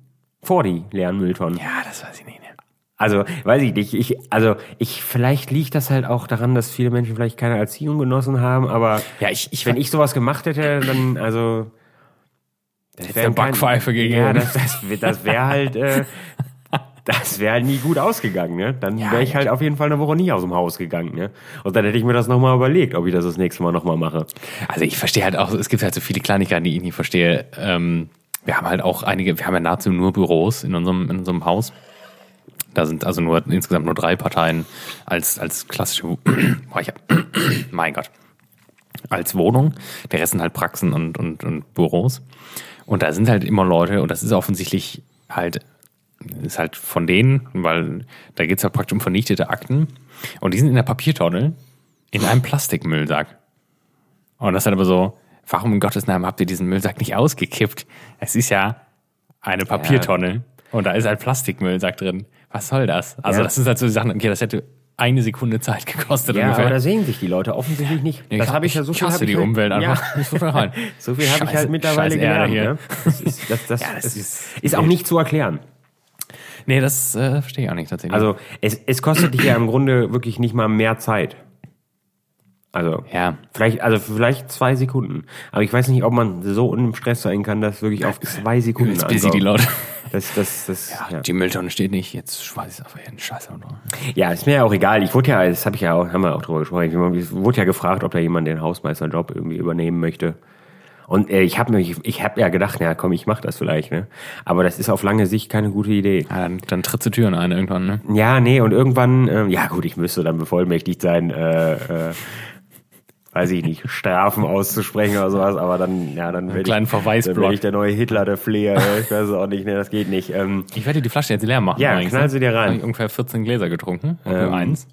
Vor die leeren Mülltonnen. Ja, das weiß ich nicht. Ne? Also, weiß ich nicht. Ich, also, ich, vielleicht liegt das halt auch daran, dass viele Menschen vielleicht keine Erziehung genossen haben, aber Ja, ich, ich wenn ich sowas gemacht hätte, dann, also. Das Hätt's eine Backpfeife gegeben. Ja, das, das, das wäre halt, äh, das wäre halt nie gut ausgegangen, ne? Dann Ja, wäre ich halt auf jeden Fall eine Woche nie aus dem Haus gegangen, ne? Und dann hätte ich mir das nochmal überlegt, ob ich das das nächste Mal nochmal mache. Also ich verstehe halt auch, es gibt halt so viele Kleinigkeiten, die ich nicht verstehe. Ähm, wir haben halt auch einige, wir haben ja nahezu nur Büros in unserem, in unserem Haus. Da sind also nur insgesamt nur drei Parteien als, als klassische, mein Gott, als Wohnung. Der Rest sind halt Praxen und, und, und Büros. Und da sind halt immer Leute, und das ist offensichtlich halt, ist halt von denen, weil da geht's halt praktisch um vernichtete Akten. Und die sind in der Papiertonne in einem Plastikmüllsack. Und das ist halt aber so, warum in Gottes Namen habt ihr diesen Müllsack nicht ausgekippt? Es ist ja eine Papiertonne und da ist ein Plastikmüllsack drin. Was soll das? Also Ja. das ist halt so die Sachen, okay, das hätte eine Sekunde Zeit gekostet Ja, ungefähr. aber da sehen sich die Leute offensichtlich nicht. Nee, das ich- habe ich ja ich so viel. hasse hab ich die halt- Umwelt einfach. Ja. Ich muss rein. So viel habe ich halt mittlerweile gelernt. hier. Ne? Das, ist, das, das, Ja, das ist, ist- ist auch nicht zu erklären. Nee, das äh, verstehe ich auch nicht tatsächlich. Also es, es kostet dich ja im Grunde wirklich nicht mal mehr Zeit. Also ja, vielleicht, also vielleicht zwei Sekunden. Aber ich weiß nicht, ob man so im Stress sein kann, dass wirklich auf zwei Sekunden jetzt busy die Leute. Das, das, das, ja. Die Mülltonne steht nicht, jetzt schmeiß ich es einfach hin. Scheiße. Oder? ja, ist mir ja auch egal. Ich wurde ja, das habe ich ja auch, haben wir auch drüber gesprochen. Ich wurde ja gefragt, ob da jemand den Hausmeisterjob irgendwie übernehmen möchte. Und äh, ich habe mich, ich habe ja gedacht, na komm, ich mach das vielleicht, ne? Aber das ist auf lange Sicht keine gute Idee. Ja, dann, dann trittst du Türen ein irgendwann, ne? Ja, nee, und irgendwann, ähm, ja gut, ich müsste dann bevollmächtigt sein, äh, äh, weiß ich nicht, Strafen auszusprechen oder sowas, aber dann, ja, dann werde kleinen ich, dann Verweisblock. werd ich der neue Hitler, der Fleher, ich weiß es auch nicht, ne, das geht nicht. Ähm, Ich werde die Flasche jetzt leer machen. Ja, knall sie dir rein. Hab ich ungefähr 14 Gläser getrunken. Und Ähm, nur eins.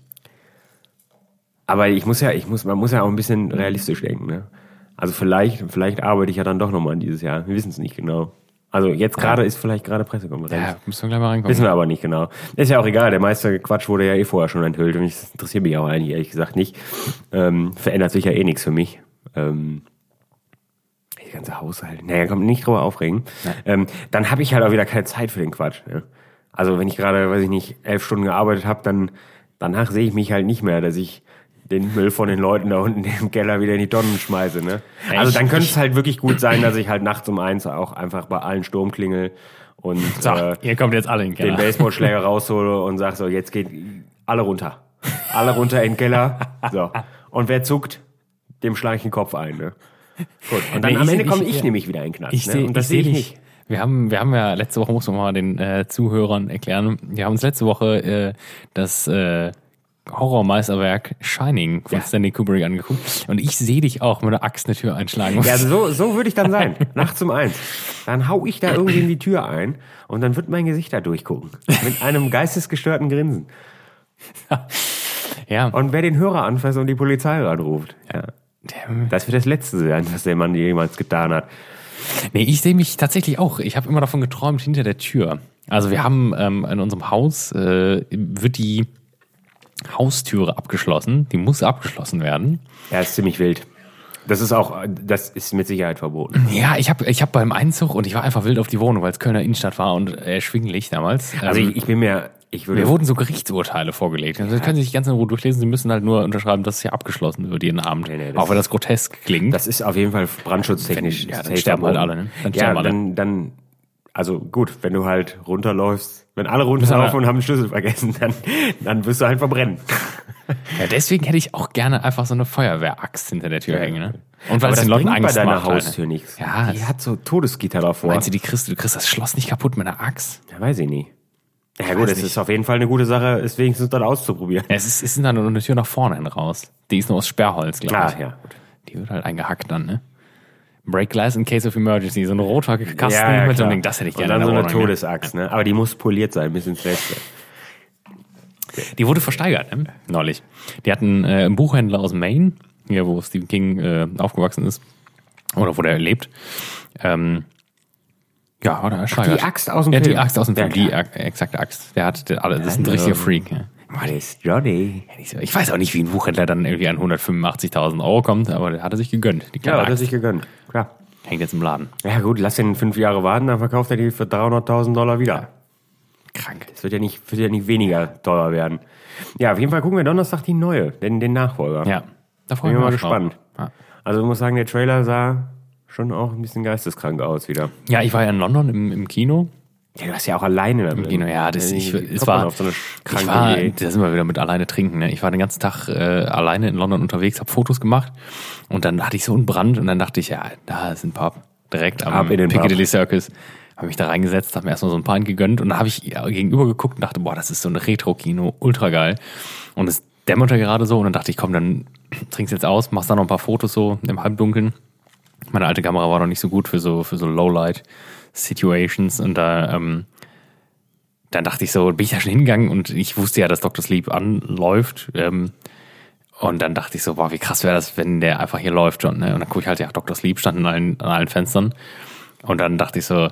aber ich muss ja, ich muss, man muss ja auch ein bisschen realistisch denken, ne? Also vielleicht, vielleicht arbeite ich ja dann doch nochmal dieses Jahr. Wir wissen es nicht genau. Also jetzt gerade ist vielleicht gerade Pressekonferenz. Ja, müssen wir gleich mal reinkommen. Wissen wir aber nicht genau. Ist ja auch egal, der meiste Quatsch wurde ja eh vorher schon enthüllt und das interessiert mich auch eigentlich ehrlich gesagt nicht. Ähm, verändert sich ja eh nichts für mich. Ähm, die ganze Haushalt, naja, kommt nicht drüber aufregen. Ähm, dann habe ich halt auch wieder keine Zeit für den Quatsch. Ne? Also wenn ich gerade, weiß ich nicht, elf Stunden gearbeitet habe, dann danach sehe ich mich halt nicht mehr, dass ich den Müll von den Leuten da unten im Keller wieder in die Tonnen schmeiße. Ne? Also dann könnte es halt wirklich gut sein, dass ich halt nachts um eins auch einfach bei allen Sturm klingel und So, äh, ihr kommt jetzt alle in den den Keller. Baseballschläger raushole und sag so, jetzt geht alle runter. Alle runter in den Keller. So. Und wer zuckt, dem schlage ich den Kopf ein. Ne? Gut. Und dann Nee, am Ende komme ich- ich, nämlich wieder in den Knast. Ich ne? Und das seh sehe ich nicht. Wir haben, wir haben ja letzte Woche, muss man mal den äh, Zuhörern erklären, wir haben uns letzte Woche äh, das äh, Horrormeisterwerk Shining von Ja. Stanley Kubrick angeguckt. Und ich sehe dich auch mit der Axt eine Tür einschlagen. Ja, so, so würde ich dann sein. Nachts um eins. Dann hau ich da irgendwie in die Tür ein und dann wird mein Gesicht da durchgucken. Mit einem geistesgestörten Grinsen. ja. Und wer den Hörer anfasst und die Polizei anruft. Ja. Das wird das Letzte sein, was der Mann jemals getan hat. Nee, ich sehe mich tatsächlich auch. Ich habe immer davon geträumt, hinter der Tür. Also wir haben ähm, in unserem Haus, äh, wird die Haustüre abgeschlossen. Die muss abgeschlossen werden. Ja, ist ziemlich wild. Das ist auch, das ist mit Sicherheit verboten. Ja, ich habe ich hab beim Einzug und ich war einfach wild auf die Wohnung, weil es Kölner Innenstadt war und erschwinglich damals. Also Ähm, ich, ich bin mir, ich würde. Mir wurden so Gerichtsurteile vorgelegt. Also, das können Sie sich ganz in Ruhe durchlesen. Sie müssen halt nur unterschreiben, dass es hier abgeschlossen wird jeden Abend. Nee, nee, auch wenn das grotesk klingt. das ist auf jeden Fall brandschutztechnisch. Wenn- ja, dann sterben halt alle, ne? Dann ja, sterben alle. dann, dann, also gut, wenn du halt runterläufst, wenn alle runterlaufen alle- und haben den Schlüssel vergessen, dann, dann wirst du halt verbrennen. ja, deswegen hätte ich auch gerne einfach so eine Feuerwehraxt hinter der Tür hängen. Ne? Und weil Aber es den Leuten bringt bei Angst deiner macht. Haustür nichts. Ja, die hat so Todesgitter davor. Meinst du, die kriegst, du kriegst das Schloss nicht kaputt mit einer Axt? Ja, weiß ich nicht. Ja gut, es nicht. ist auf jeden Fall eine gute Sache, es wenigstens dann auszuprobieren. Ja, es ist, es ist dann nur eine Tür nach vorne hin raus. Die ist nur aus Sperrholz, glaube Ah, ich. ja, gut. Die wird halt eingehackt dann, ne? Break Glass in case of emergency. So ein roter Kasten ja, ja, mit so einem. Ding. Das hätte ich Und gerne. dann in so eine ne? Todesaxt, ne? Aber die muss poliert sein, bis ins Letzte. Die wurde versteigert, ne? Neulich. Die hatten äh, einen Buchhändler aus Maine, hier wo Stephen King äh, aufgewachsen ist, oder wo der lebt. Ähm, Ja, oder Schweigert. die Axt aus dem ja, Film. die Axt aus dem Ja, Film. die klar. Ak- exakte Axt. Der hat der, alle, das ist ein Ja, richtiger ähm, Freak. Ja. Das ist Johnny. Ich weiß auch nicht, wie ein Buchhändler dann irgendwie an 185.000 Euro kommt, aber der hat er sich gegönnt. Die Ja, hat er sich gegönnt. Klar. Hängt jetzt im Laden. Ja gut, lass den fünf Jahre warten, dann verkauft er die für 300.000 Dollar wieder. Krank. Das wird ja nicht, wird ja nicht weniger teuer werden. Ja, auf jeden Fall gucken wir Donnerstag die neue, den, den Nachfolger. Ja, da freue Bin ich ich mal gespannt. Ja. Also ich muss sagen, der Trailer sah schon auch ein bisschen geisteskrank aus wieder. Ja, ich war ja in London im, im Kino. Ja, du hast ja auch alleine Im. Kino, ja, das, ich, es war, auf so eine ich war, da sind wir wieder mit alleine trinken. Ne? Ich war den ganzen Tag äh, alleine in London unterwegs, habe Fotos gemacht und dann hatte ich so einen Brand und dann dachte ich, ja, da ist ein Pub direkt am Ab in den Pub. Piccadilly Circus. Habe mich da reingesetzt, habe mir erstmal so ein Pint gegönnt und dann habe ich gegenüber geguckt und dachte, boah, das ist so ein Retro-Kino, ultra geil. Und es dämmerte gerade so und dann dachte ich, komm, dann trinkst jetzt aus, machst da noch ein paar Fotos so im Halbdunkeln. Meine alte Kamera war noch nicht so gut für so, für so Lowlight-Situations und da, ähm, dann dachte ich so, bin ich da schon hingegangen und ich wusste ja, dass Dr. Sleep anläuft. Ähm, und dann dachte ich so, boah, wie krass wäre das, wenn der einfach hier läuft schon. Ne? Und dann gucke ich halt, ja, Dr. Sleep stand an allen, an allen Fenstern. Und dann dachte ich so,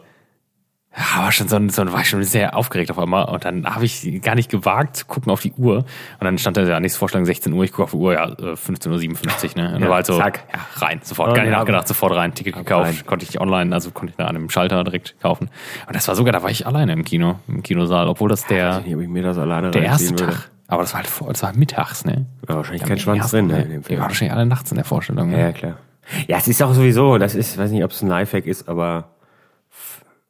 ja, war schon so, so war ich schon sehr aufgeregt auf einmal. Und dann habe ich gar nicht gewagt zu gucken auf die Uhr. Und dann stand da ja nächste Vorstellung 16 Uhr. Ich gucke auf die Uhr, ja, äh, 15.57 Uhr. Ne? Und Ja, da war halt so, zack. ja, rein, sofort. Und gar nicht ab- nachgedacht, sofort rein, Ticket gekauft. rein. Konnte ich online, also konnte ich da an einem Schalter direkt kaufen. Und das war sogar, da war ich alleine im Kino, im Kinosaal, obwohl das der, nicht, ob ich mir das alleine der erste würde. Tag. Aber das war halt vor, das war mittags, ne? Ja, wahrscheinlich Ja, kein Schwanz drin ne, Die waren wahrscheinlich alle nachts in der Vorstellung. Ja, Ne? ja, klar. Ja, es ist auch sowieso, das ist, weiß nicht, ob es ein Lifehack ist, aber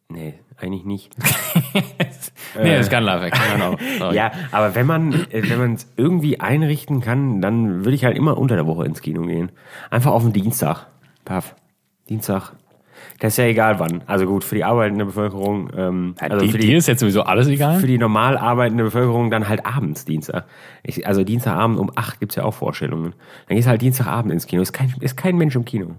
nee, eigentlich nicht. Nee, das ist kein Lifehack. Genau. Ja, aber wenn man äh, wenn man es irgendwie einrichten kann, dann würde ich halt immer unter der Woche ins Kino gehen. Einfach auf den Dienstag. Paff. Dienstag. Das ist ja egal wann. Also gut, für die arbeitende Bevölkerung, ähm, also die, für dir die, ist jetzt sowieso alles egal. für die normal arbeitende Bevölkerung dann halt abends Dienstag. Ich, also Dienstagabend um 8 gibt's ja auch Vorstellungen. Dann gehst du halt Dienstagabend ins Kino. Ist kein, ist kein Mensch im Kino.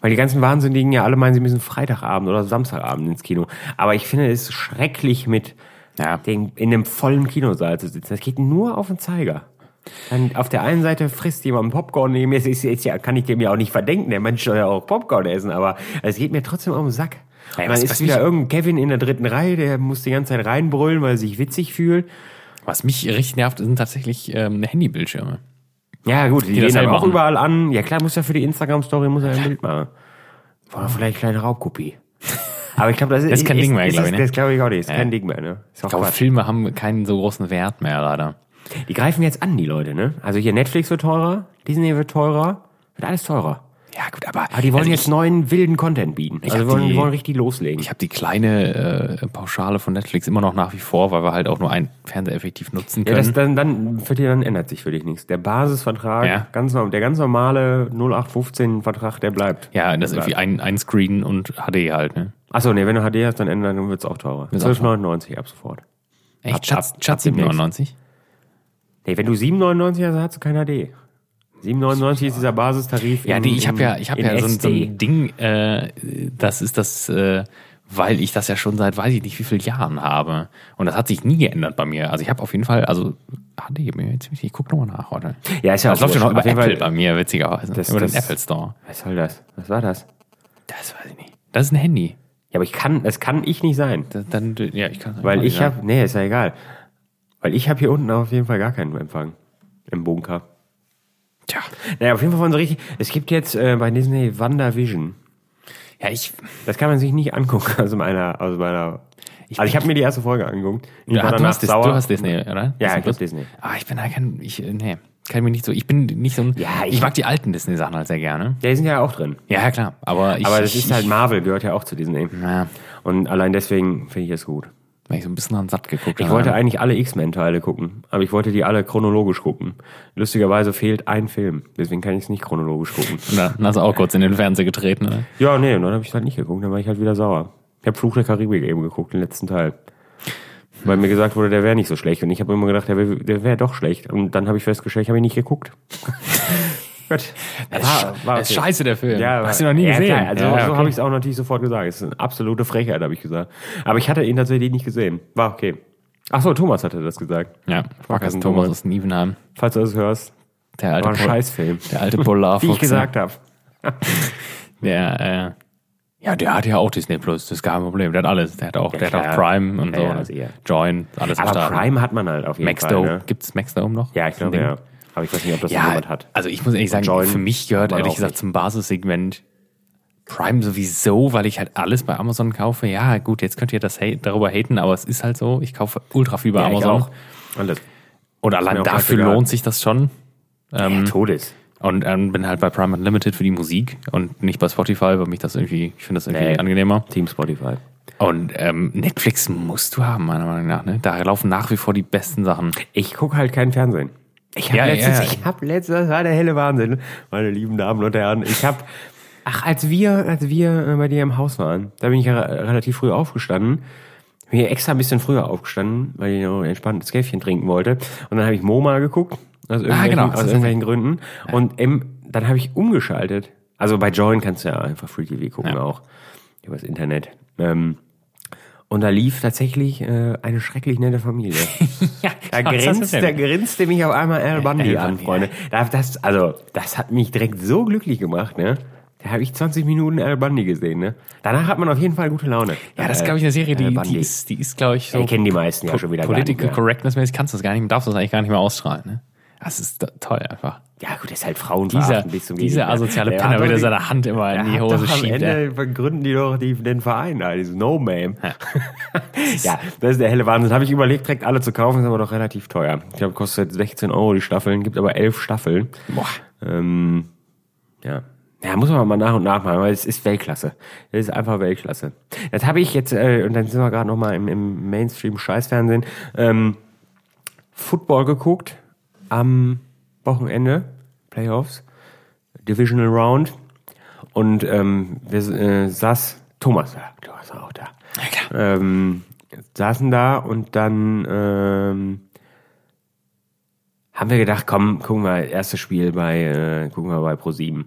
Weil die ganzen Wahnsinnigen ja alle meinen, sie müssen Freitagabend oder Samstagabend ins Kino. Aber ich finde es schrecklich mit Ja. den, in einem vollen Kinosaal zu sitzen. Das geht nur auf den Zeiger. Dann auf der einen Seite frisst jemand Popcorn neben mir. Das ist, ist ja, kann ich dem ja auch nicht verdenken. Der Mensch soll ja auch Popcorn essen, aber es geht mir trotzdem auf den Sack. Ja, was- dann ist wieder irgendein Kevin in der dritten Reihe, der muss die ganze Zeit reinbrüllen, weil er sich witzig fühlt. Was mich richtig nervt, sind tatsächlich ähm, Handybildschirme. Ja, gut, die, Die gehen halt aber auch überall an. Ja, klar, muss ja für die Instagram-Story muss er ein Bild machen. Oder vielleicht eine kleine Raubkopie. Aber ich glaube, das, Das ist kein Ding mehr, ist, glaub ich, ist, ne? Das glaube ich auch nicht. Ist kein Ding mehr, ne? Ist auch Ich glaube. Filme haben keinen so großen Wert mehr, leider. Die greifen jetzt an, die Leute, ne? Also hier Netflix wird teurer, Disney wird teurer, wird alles teurer. Ja, gut, aber, Aber die wollen also jetzt neuen wilden Content bieten. Ich Also wollen, die- wollen richtig loslegen. Ich habe die kleine äh, Pauschale von Netflix immer noch nach wie vor, weil wir halt auch nur einen Fernseher effektiv nutzen ja, können. das, dann, dann, für die, dann ändert sich für dich nichts. Der Basisvertrag, Ja. ganz, der ganz normale 0815-Vertrag, der bleibt. ja, das ist irgendwie ein, ein Screen und HD halt, ne? Achso, nee, wenn du HD hast, dann ändern, dann wird's auch teurer. Wird's auch 12,99 ab sofort. Echt? Ab- Schatz, ab- Schatz ab demnächst. 97? Nee, wenn du 7,99 hast, hast du kein HD. 7,99 ist dieser Basistarif. Ja, in- die, ich habe ja, ich habe in ja so, ein- so ein Ding, äh, das ist das, äh, weil ich das ja schon seit weiß ich nicht wie vielen Jahren habe. Und das hat sich nie geändert bei mir. Also ich habe auf jeden Fall, also HD, bin mir jetzt ich guck nochmal nach heute. Ja, ist ja Das auch läuft ja noch über Apple Fall- bei mir, witzigerweise. Das- über den das- Apple Store. Was soll das? Was war das? Das weiß ich nicht. Das ist ein Handy. Ja, aber ich kann, das kann ich nicht sein. Das, dann, ja, ich kann Weil ich habe, nee, ist ja egal. Weil ich habe hier unten auf jeden Fall gar keinen Empfang. Im Bunker. Tja. Naja, auf jeden Fall von so richtig, es gibt jetzt äh, bei Disney WandaVision. Ja, ich, Das kann man sich nicht angucken aus meiner, aus meiner, also ich habe mir die erste Folge angeguckt. Ich ja, du, hast Dis, du hast Disney, oder? Ja, ich hab Disney. Ah, ich bin da kein, ich, äh, nee, kann mich nicht so, ich bin nicht so ein, Ja, ich, ich- mag die alten Disney-Sachen halt sehr gerne. Ja, die sind ja auch drin. Ja, ja, klar, aber ich, Aber das ich, ist halt Marvel, gehört ja auch zu Disney. ja, Und allein deswegen finde ich es gut. Weil ich so ein bisschen an satt geguckt Ich wollte eigentlich alle X-Men-Teile gucken, aber ich wollte die alle chronologisch gucken. Lustigerweise fehlt ein Film, deswegen kann ich es nicht chronologisch gucken. Na, dann hast du auch kurz in den Fernseher getreten, ne? Ja, nee, und dann habe ich halt nicht geguckt, dann war ich halt wieder sauer. Ich habe Fluch der Karibik eben geguckt, den letzten Teil. Weil mir gesagt wurde, der wäre nicht so schlecht. Und ich habe immer gedacht, der wäre wär doch schlecht. Und dann habe ich festgestellt, ich habe ihn nicht geguckt. Gut. War, war Das ist scheiße, der Film. Ja, hast du noch nie ja, gesehen? Klar, also ja, so okay. habe ich es auch natürlich sofort gesagt. Es ist eine absolute Frechheit, habe ich gesagt. Aber ich hatte ihn tatsächlich nicht gesehen. War okay. Ach so, Thomas hatte das gesagt. Ja, Sparkassen Thomas aus Nievenheim. Falls du das hörst, Der alte, war ein Pol- Scheißfilm. der alte Polarfuchs. Wie ich gesagt habe. Der, äh, Ja, der hat ja auch Disney Plus, das ist kein Problem. Der hat alles. Der hat auch, der hat auch. Prime und Ja, so. ja. Join, alles Aber. Prime hat man halt auf jeden Maxdome. Fall. Ne? Gibt's Maxdome noch? Ja, ich glaube, ja. Aber ich weiß nicht, ob das Ja, jemand hat. also ich muss ehrlich sagen, Join für mich gehört ehrlich gesagt nicht. zum Basissegment Prime sowieso, weil ich halt alles bei Amazon kaufe. Ja, gut, jetzt könnt ihr das hate, darüber haten, aber es ist halt so. Ich kaufe ultra viel bei Ja, Amazon. Alles. Und allein dafür lohnt sich das schon. Ähm, Todes. Und ähm, bin halt bei Prime Unlimited für die Musik und nicht bei Spotify, weil mich das irgendwie, ich finde das irgendwie Nee. angenehmer. Team Spotify. Und ähm, Netflix musst du haben, meiner Meinung nach. Ne? Da laufen nach wie vor die besten Sachen. Ich gucke halt kein Fernsehen. Ich habe Ja, letztens, ja. ich habe letztens, das war der helle Wahnsinn, meine lieben Damen und Herren. Ich habe, ach, als wir, als wir äh, bei dir im Haus waren, da bin ich ja re- relativ früh aufgestanden. Bin hier extra ein bisschen früher aufgestanden, weil ich noch ein entspanntes Käffchen trinken wollte. Und dann habe ich MoMA geguckt, aus irgendwelchen, genau, aus ist irgendwelchen Gründen. Und im, dann habe ich umgeschaltet. Also bei Join kannst du ja einfach Free TV gucken auch, übers Internet. Ähm, und da lief tatsächlich äh, eine schrecklich nette Familie. Ja, Da grinst, da grinste mich auf einmal Al Bundy an, Freunde. Da, das, also, das hat mich direkt so glücklich gemacht, ne? Da habe ich 20 Minuten Al Bundy gesehen, ne? Danach hat man auf jeden Fall gute Laune. Ja, das ist, glaube ich, eine Serie, die, Bundy. die ist, die ist glaube ich, so Ja, die kennen die meisten ja schon wieder Political. Correctness-mäßig kannst du das gar nicht, darfst du das eigentlich gar nicht mehr ausstrahlen. Ne? Das ist toll einfach. Ja, gut, das ist halt Dieser, Frauenverachtend bis zum dieser asoziale Der Penner wieder die- seine Hand immer in Der die Hose doch am schiebt. ey. Ende begründen die doch die, den Verein da, dieses No Name. Ja. das ist der helle Wahnsinn. Habe ich überlegt, direkt alle zu kaufen, ist aber doch relativ teuer. Ich glaube, kostet 16 Euro die Staffeln, gibt aber elf Staffeln. Boah. Ähm, ja. Ja, muss man mal nach und nach machen, weil es ist Weltklasse. Das ist einfach Weltklasse. Das habe ich jetzt, äh, und dann sind wir gerade noch mal im, im Mainstream-Scheißfernsehen, ähm, Football geguckt am Wochenende, Playoffs, Divisional Round. Und ähm, wir äh, saß Thomas, ja, Thomas war auch da. Ähm, saßen da und dann ähm, haben wir gedacht, komm, gucken wir erstes Spiel bei, äh, gucken wir bei Pro7,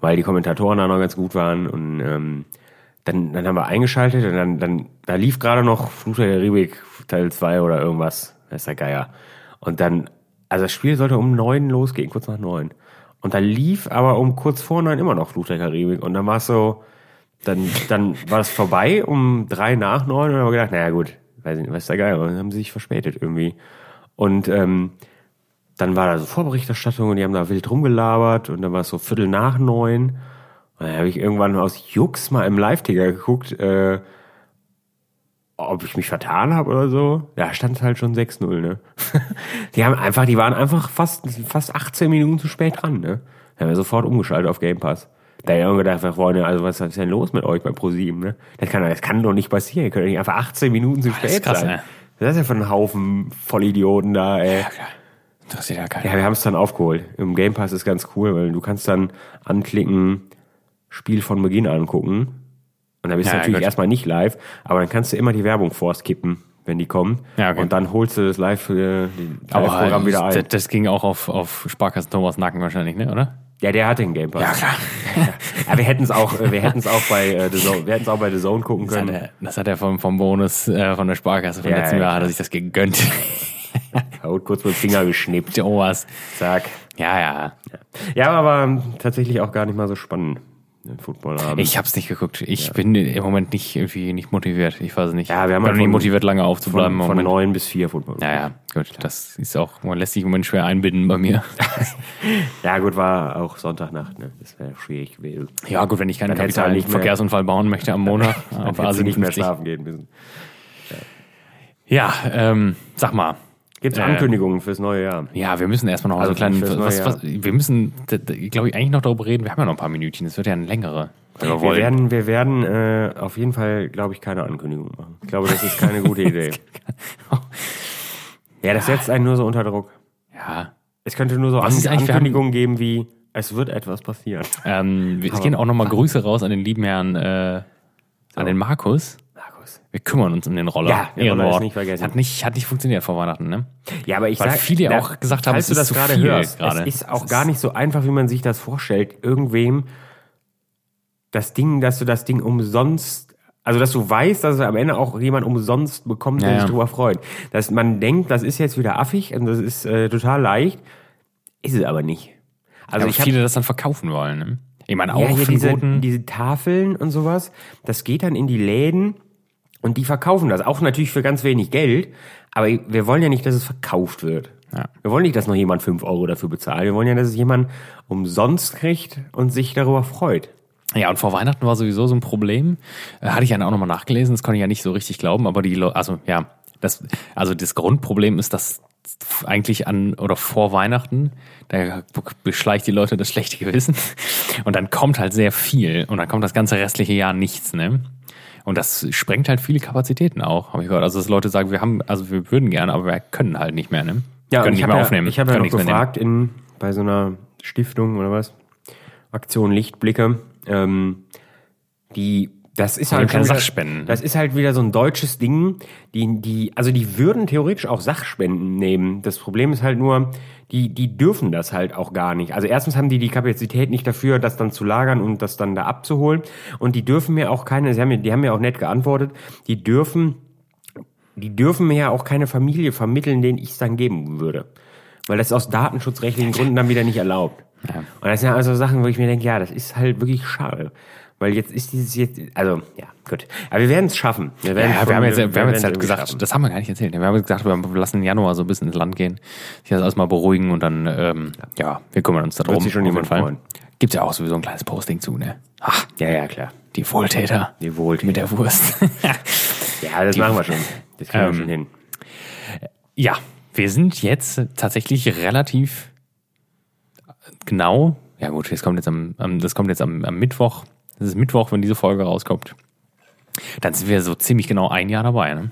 weil die Kommentatoren da noch ganz gut waren und ähm, dann, dann haben wir eingeschaltet und dann, dann da lief gerade noch Fluch der Karibik Teil 2 oder irgendwas, das ist der Geier. Und dann, also das Spiel sollte um neun losgehen, kurz nach neun. Und da lief aber um kurz vor neun immer noch Fluch der Karibik und dann war es so, dann, dann war das vorbei um drei nach neun und dann haben wir gedacht, naja gut, weiß nicht, was ist der Geier, und dann haben sie sich verspätet irgendwie. Und ähm, dann war da so Vorberichterstattung und die haben da wild rumgelabert und dann war es so Viertel nach neun. Und dann habe ich irgendwann aus Jux mal im Live-Ticker geguckt, äh, ob ich mich vertan habe oder so. Da stand es halt schon 6-0, ne? die haben einfach, die waren einfach fast, fast 18 Minuten zu spät dran, ne? Da haben wir sofort umgeschaltet auf Game Pass. Da hab ich auch gedacht, Freunde, also was ist denn los mit euch bei ProSieben, ne? Das kann, das kann doch nicht passieren. Ihr könnt nicht einfach 18 Minuten zu das spät krass, sein. ey. Das ist ja von einem Haufen Vollidioten da, ey. Interessiert ja keiner. Ja, wir haben es dann aufgeholt. Im Game Pass ist ganz cool, weil du kannst dann anklicken, Spiel von Beginn angucken. Und dann bist du Ja, natürlich gut. erstmal nicht live, aber dann kannst du immer die Werbung vorskippen, wenn die kommen. Ja, okay. Und dann holst du das live äh, Live-Programm wieder das, ein. das ging auch auf, auf Sparkassen Thomas Nacken wahrscheinlich, ne, oder? Ja, der hat den Game Pass. Ja, klar. Ja, wir hätten es auch, äh, wir hätten es auch bei äh, The Zone, wir auch bei The Zone gucken Das hat können. er, das hat er vom, vom Bonus äh, von der Sparkasse vom Ja, letzten ja, Jahr, hat er sich das gegönnt. Haut kurz mit dem Finger geschnippt. Thomas. Zack. Ja, ja. Ja, aber ähm, tatsächlich auch gar nicht mal so spannend, den Footballabend. Ich hab's nicht geguckt. Ich bin im Moment nicht irgendwie nicht motiviert. Ich weiß es nicht. Ja, wir haben bin halt nicht motiviert, lange aufzubleiben. von, von neun bis vier Football. Ja, ja, gut. Das ist auch, man lässt sich im Moment schwer einbinden bei mir. Ja, gut, war auch Sonntagnacht, ne? Das wäre schwierig gewesen. ja, gut, wenn ich keinen Dann kapitalen halt Verkehrsunfall bauen möchte am Montag auf Dann hättest du nicht mehr A57. schlafen gehen müssen. Ja, ähm, sag mal. Gibt's Äh, Ankündigungen fürs neue Jahr? Ja, wir müssen erstmal noch Also so einen kleinen, was, was, wir müssen, glaube ich, eigentlich noch darüber reden. Wir haben ja noch ein paar Minütchen. Es wird ja ein längere. Wir Wir werden, wir werden äh, auf jeden Fall, glaube ich, keine Ankündigung machen. Ich glaube, das ist keine gute Idee. Ja, das setzt einen nur so unter Druck. ja. Es könnte nur so An Ankündigungen geben wie, es wird etwas passieren. Ähm, es gehen auch nochmal Grüße raus an den lieben Herrn, äh, an den Markus. Wir kümmern uns um den Roller. Ja, der Roller Ehrenwort. ist nicht vergessen. Hat nicht, hat nicht funktioniert vor Weihnachten, ne? Ja, aber ich Weil sag, viele da- auch gesagt haben, es du ist das zu gerade viel hörst, gerade. es ist auch Es gar nicht so einfach, wie man sich das vorstellt. Irgendwem das Ding, dass du das Ding umsonst, also dass du weißt, dass es am Ende auch jemand umsonst bekommt, der Ja, sich ja. darüber freut. Dass man denkt, das ist jetzt wieder affig und das ist äh, total leicht, ist es aber nicht. Also Also ich hab, viele das dann verkaufen wollen, ne? Ich meine, auch Ja, hier diese, diese Tafeln und sowas, das geht dann in die Läden und die verkaufen das. Auch natürlich für ganz wenig Geld, aber wir wollen ja nicht, dass es verkauft wird. Ja. Wir wollen nicht, dass noch jemand fünf Euro dafür bezahlt. Wir wollen ja, dass es jemand umsonst kriegt und sich darüber freut. Ja, und vor Weihnachten war sowieso so ein Problem. Äh, hatte ich ja auch nochmal nachgelesen, das konnte ich ja nicht so richtig glauben, aber die Leute, also ja, das, also das Grundproblem ist, dass eigentlich an oder vor Weihnachten, da beschleicht die Leute das schlechte Gewissen und dann kommt halt sehr viel und dann kommt das ganze restliche Jahr nichts, ne? Und das sprengt halt viele Kapazitäten auch, habe ich gehört. Also dass Leute sagen, wir haben, also wir würden gerne, aber wir können halt nicht mehr, ne? Ja, können nicht mehr ja, aufnehmen. ich habe ja noch gefragt in, bei so einer Stiftung oder was, Aktion Lichtblicke, ähm, die, das ist Wollen halt keine Sachspenden. Das ist halt wieder so ein deutsches Ding, die, die, also die würden theoretisch auch Sachspenden nehmen. Das Problem ist halt nur, die, die dürfen das halt auch gar nicht. Also erstens haben die die Kapazität nicht dafür, das dann zu lagern und das dann da abzuholen. Und die dürfen mir auch keine, sie haben mir, die haben mir auch nett geantwortet, die dürfen die dürfen mir ja auch keine Familie vermitteln, denen ich es dann geben würde. Weil das aus datenschutzrechtlichen Gründen dann wieder nicht erlaubt. Ja. Und das sind also Sachen, wo ich mir denke, ja, das ist halt wirklich schade. Weil jetzt ist dieses jetzt, also, ja, gut. Aber wir werden es schaffen. Wir, Ja, werden ja, schon- wir haben jetzt, wir haben werden jetzt es halt gesagt, schaffen. das haben wir gar nicht erzählt. Wir haben gesagt, wir lassen Januar so ein bisschen ins Land gehen, sich das alles mal beruhigen und dann, ähm, ja, wir kümmern uns darum. sich schon jemand Fall. freuen. Gibt's ja auch sowieso ein kleines Posting zu, ne? Ach, Ja, ja, klar. die Wohltäter. Die Wohltäter. Mit der Wurst. Ja, das machen wir schon. Das kriegen Ähm, wir schon hin. ja, wir sind jetzt tatsächlich relativ genau. Ja gut, das kommt jetzt am, am das kommt jetzt am, am Mittwoch. Das ist Mittwoch, wenn diese Folge rauskommt. Dann sind wir so ziemlich genau ein Jahr dabei, ne?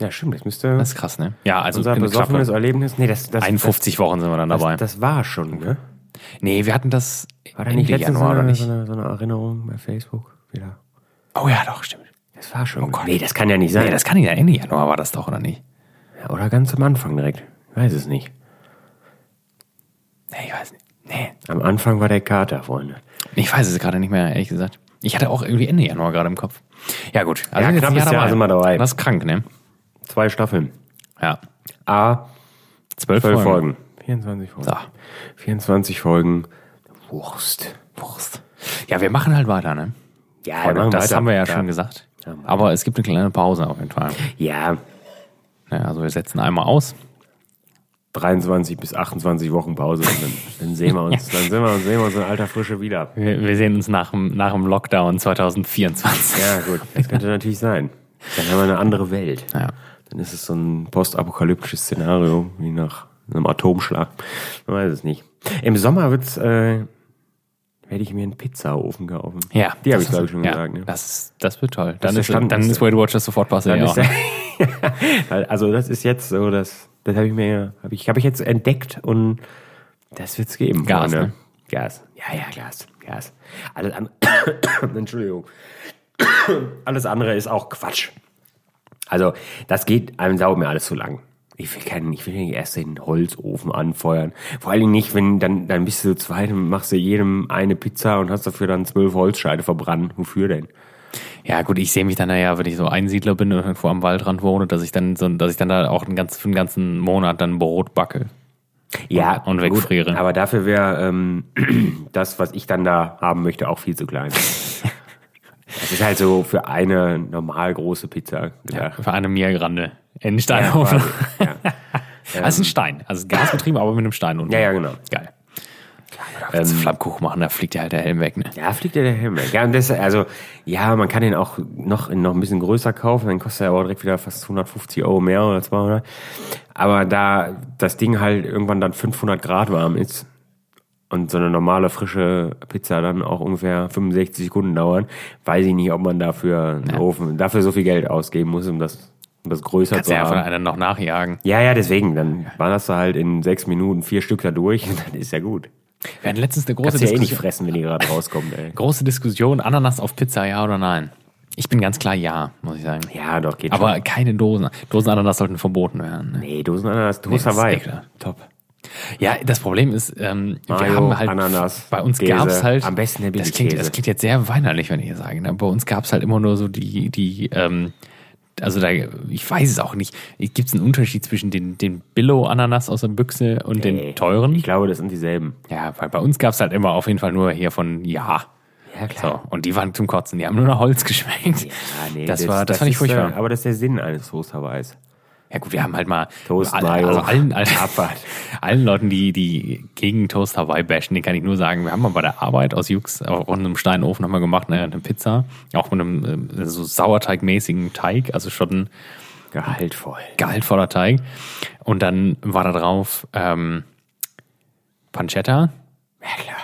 Ja, stimmt. Das müsste Das ist krass, ne? Ja, also unser besoffenes Erlebnis. Nee, das, das, 51 Wochen sind wir dann dabei. das, das war schon, ne? Nee, wir hatten das War da nicht Ende letztens so Januar, oder eine, nicht? so, eine, so eine Erinnerung bei Facebook wieder? Oh ja, doch, stimmt. Das war schon. Oh Gott. nee, das kann ja nicht sein. Nee, das kann sein. Ende Januar war das doch, oder nicht? Ja, Oder ganz am Anfang direkt. Ich weiß es nicht. Nee, ich weiß nicht. Nee, Am Anfang war der Kater, Freunde. Ich weiß es gerade nicht mehr, ehrlich gesagt. Ich hatte auch irgendwie Ende Januar gerade im Kopf. Ja, gut. Also Ja, knappes Jahr sind wir dabei. Das ist krank, ne? Zwei Staffeln. Ja. A, Zwölf, Folgen. Folgen. 24 Folgen. So. 24 Folgen. Wurst. Wurst. Ja, wir machen halt weiter, ne? Ja, Freunde, machen das weiter. haben wir ja, Ja. schon gesagt. Ja, Aber es gibt eine kleine Pause auf jeden Fall. Ja, Ja, also wir setzen einmal aus. 23 bis 28 Wochen Pause. Und dann, dann sehen wir uns, dann sehen wir uns, sehen wir uns in alter Frische wieder. Wir, wir sehen uns nach dem, nach dem Lockdown 2024. Ja, gut. Das könnte natürlich sein. Dann haben wir eine andere Welt. Ja. Dann ist es so ein postapokalyptisches Szenario, wie nach einem Atomschlag. Man weiß es nicht. Im Sommer wird's, äh, werde ich mir einen Pizzaofen kaufen. Ja, Die habe das ich, glaube ich, schon ja, gesagt. Ne? Das, das wird toll. Dann der ist, dann das ist Weight Watchers sofort was. Ja, also das ist jetzt so, das, das habe ich mir, habe ich, habe ich jetzt entdeckt und das wird's geben. Gas, ne? Gas. Ja, ja, Gas, Gas. Alles andere, Entschuldigung. Alles andere ist auch Quatsch. Also, das geht einem sauber mir alles zu lang. Ich will keinen, ich will nicht erst den Holzofen anfeuern. Vor allen Dingen nicht, wenn dann, dann bist du zu zweit und machst du jedem eine Pizza und hast dafür dann zwölf Holzscheide verbrannt. Wofür denn? Ja, gut, ich sehe mich dann ja, wenn ich so Einsiedler bin und irgendwo am Waldrand wohne, dass ich dann so, dass ich dann da auch einen ganz, für einen ganzen Monat dann Brot backe. Ja, und wegfriere. Gut, aber dafür wäre ähm, das, was ich dann da haben möchte, auch viel zu klein. Das ist halt so für eine normal große Pizza gedacht. Für eine Mia Grande. In Steinhofen. quasi, ja. Also ein Stein. Also Gasbetrieben, aber mit einem Stein unten. Ja, ja, genau. Geil. Ja, ähm, Flammkuchen machen, da fliegt ja halt der Helm weg, ne? Ja, fliegt ja der Helm weg. Ja, und das, also, ja, man kann den auch noch, noch ein bisschen größer kaufen, dann kostet er aber direkt wieder fast 150 Euro mehr oder 200. Aber da das Ding halt irgendwann dann 500 Grad warm ist und so eine normale frische Pizza dann auch ungefähr 65 Sekunden dauert, weiß ich nicht, ob man dafür einen Ofen, dafür so viel Geld ausgeben muss, um das, um das größer Kannst zu du ja von haben. einer noch nachjagen. Ja, ja, deswegen, dann ballerst du halt in sechs Minuten vier Stück da durch und dann ist ja gut. Wir hatten letztens eine große Kannst du ja eh nicht Diskussion. fressen, wenn die gerade rauskommt, ey. große Diskussion, Ananas auf Pizza, ja oder nein? Ich bin ganz klar ja, muss ich sagen. Ja, doch, geht Aber schon. keine Dosen. Dosenananas sollten verboten werden. Ne? Nee, Dosenananas, Nee, Toast das ist Hawaii. Top. Ja, das Problem ist, ähm, wir Mayo, haben halt Ananas, bei uns Käse, gab's halt am besten der das klingt, das klingt jetzt sehr weinerlich, wenn ich das sage. Ne? Bei uns gab's halt immer nur so die die ähm, also da, ich weiß es auch nicht. Gibt es einen Unterschied zwischen den, den Billo-Ananas aus der Büchse und Nee, den teuren? Ich glaube, das sind dieselben. Ja, weil bei uns gab es halt immer auf jeden Fall nur hier von Ja. Ja, So, und die waren zum Kotzen, die haben nur nach Holz geschmeckt. Ja, nee, das, war, das, fand ich ist, äh, furchtbar. Aber das ist der Sinn eines Toast Hawaiis. Ja gut, wir haben halt mal Toast, Mayo, also allen, allen, allen Leuten, die, die gegen Toast Hawaii bashen, den kann ich nur sagen, wir haben mal bei der Arbeit aus Jux auf einem Steinofen haben wir gemacht, eine, eine Pizza, auch mit einem äh, so Sauerteigmäßigen Teig, also schon Gehaltvoll. gehaltvoller Teig. Und dann war da drauf ähm, Pancetta, Ja, klar.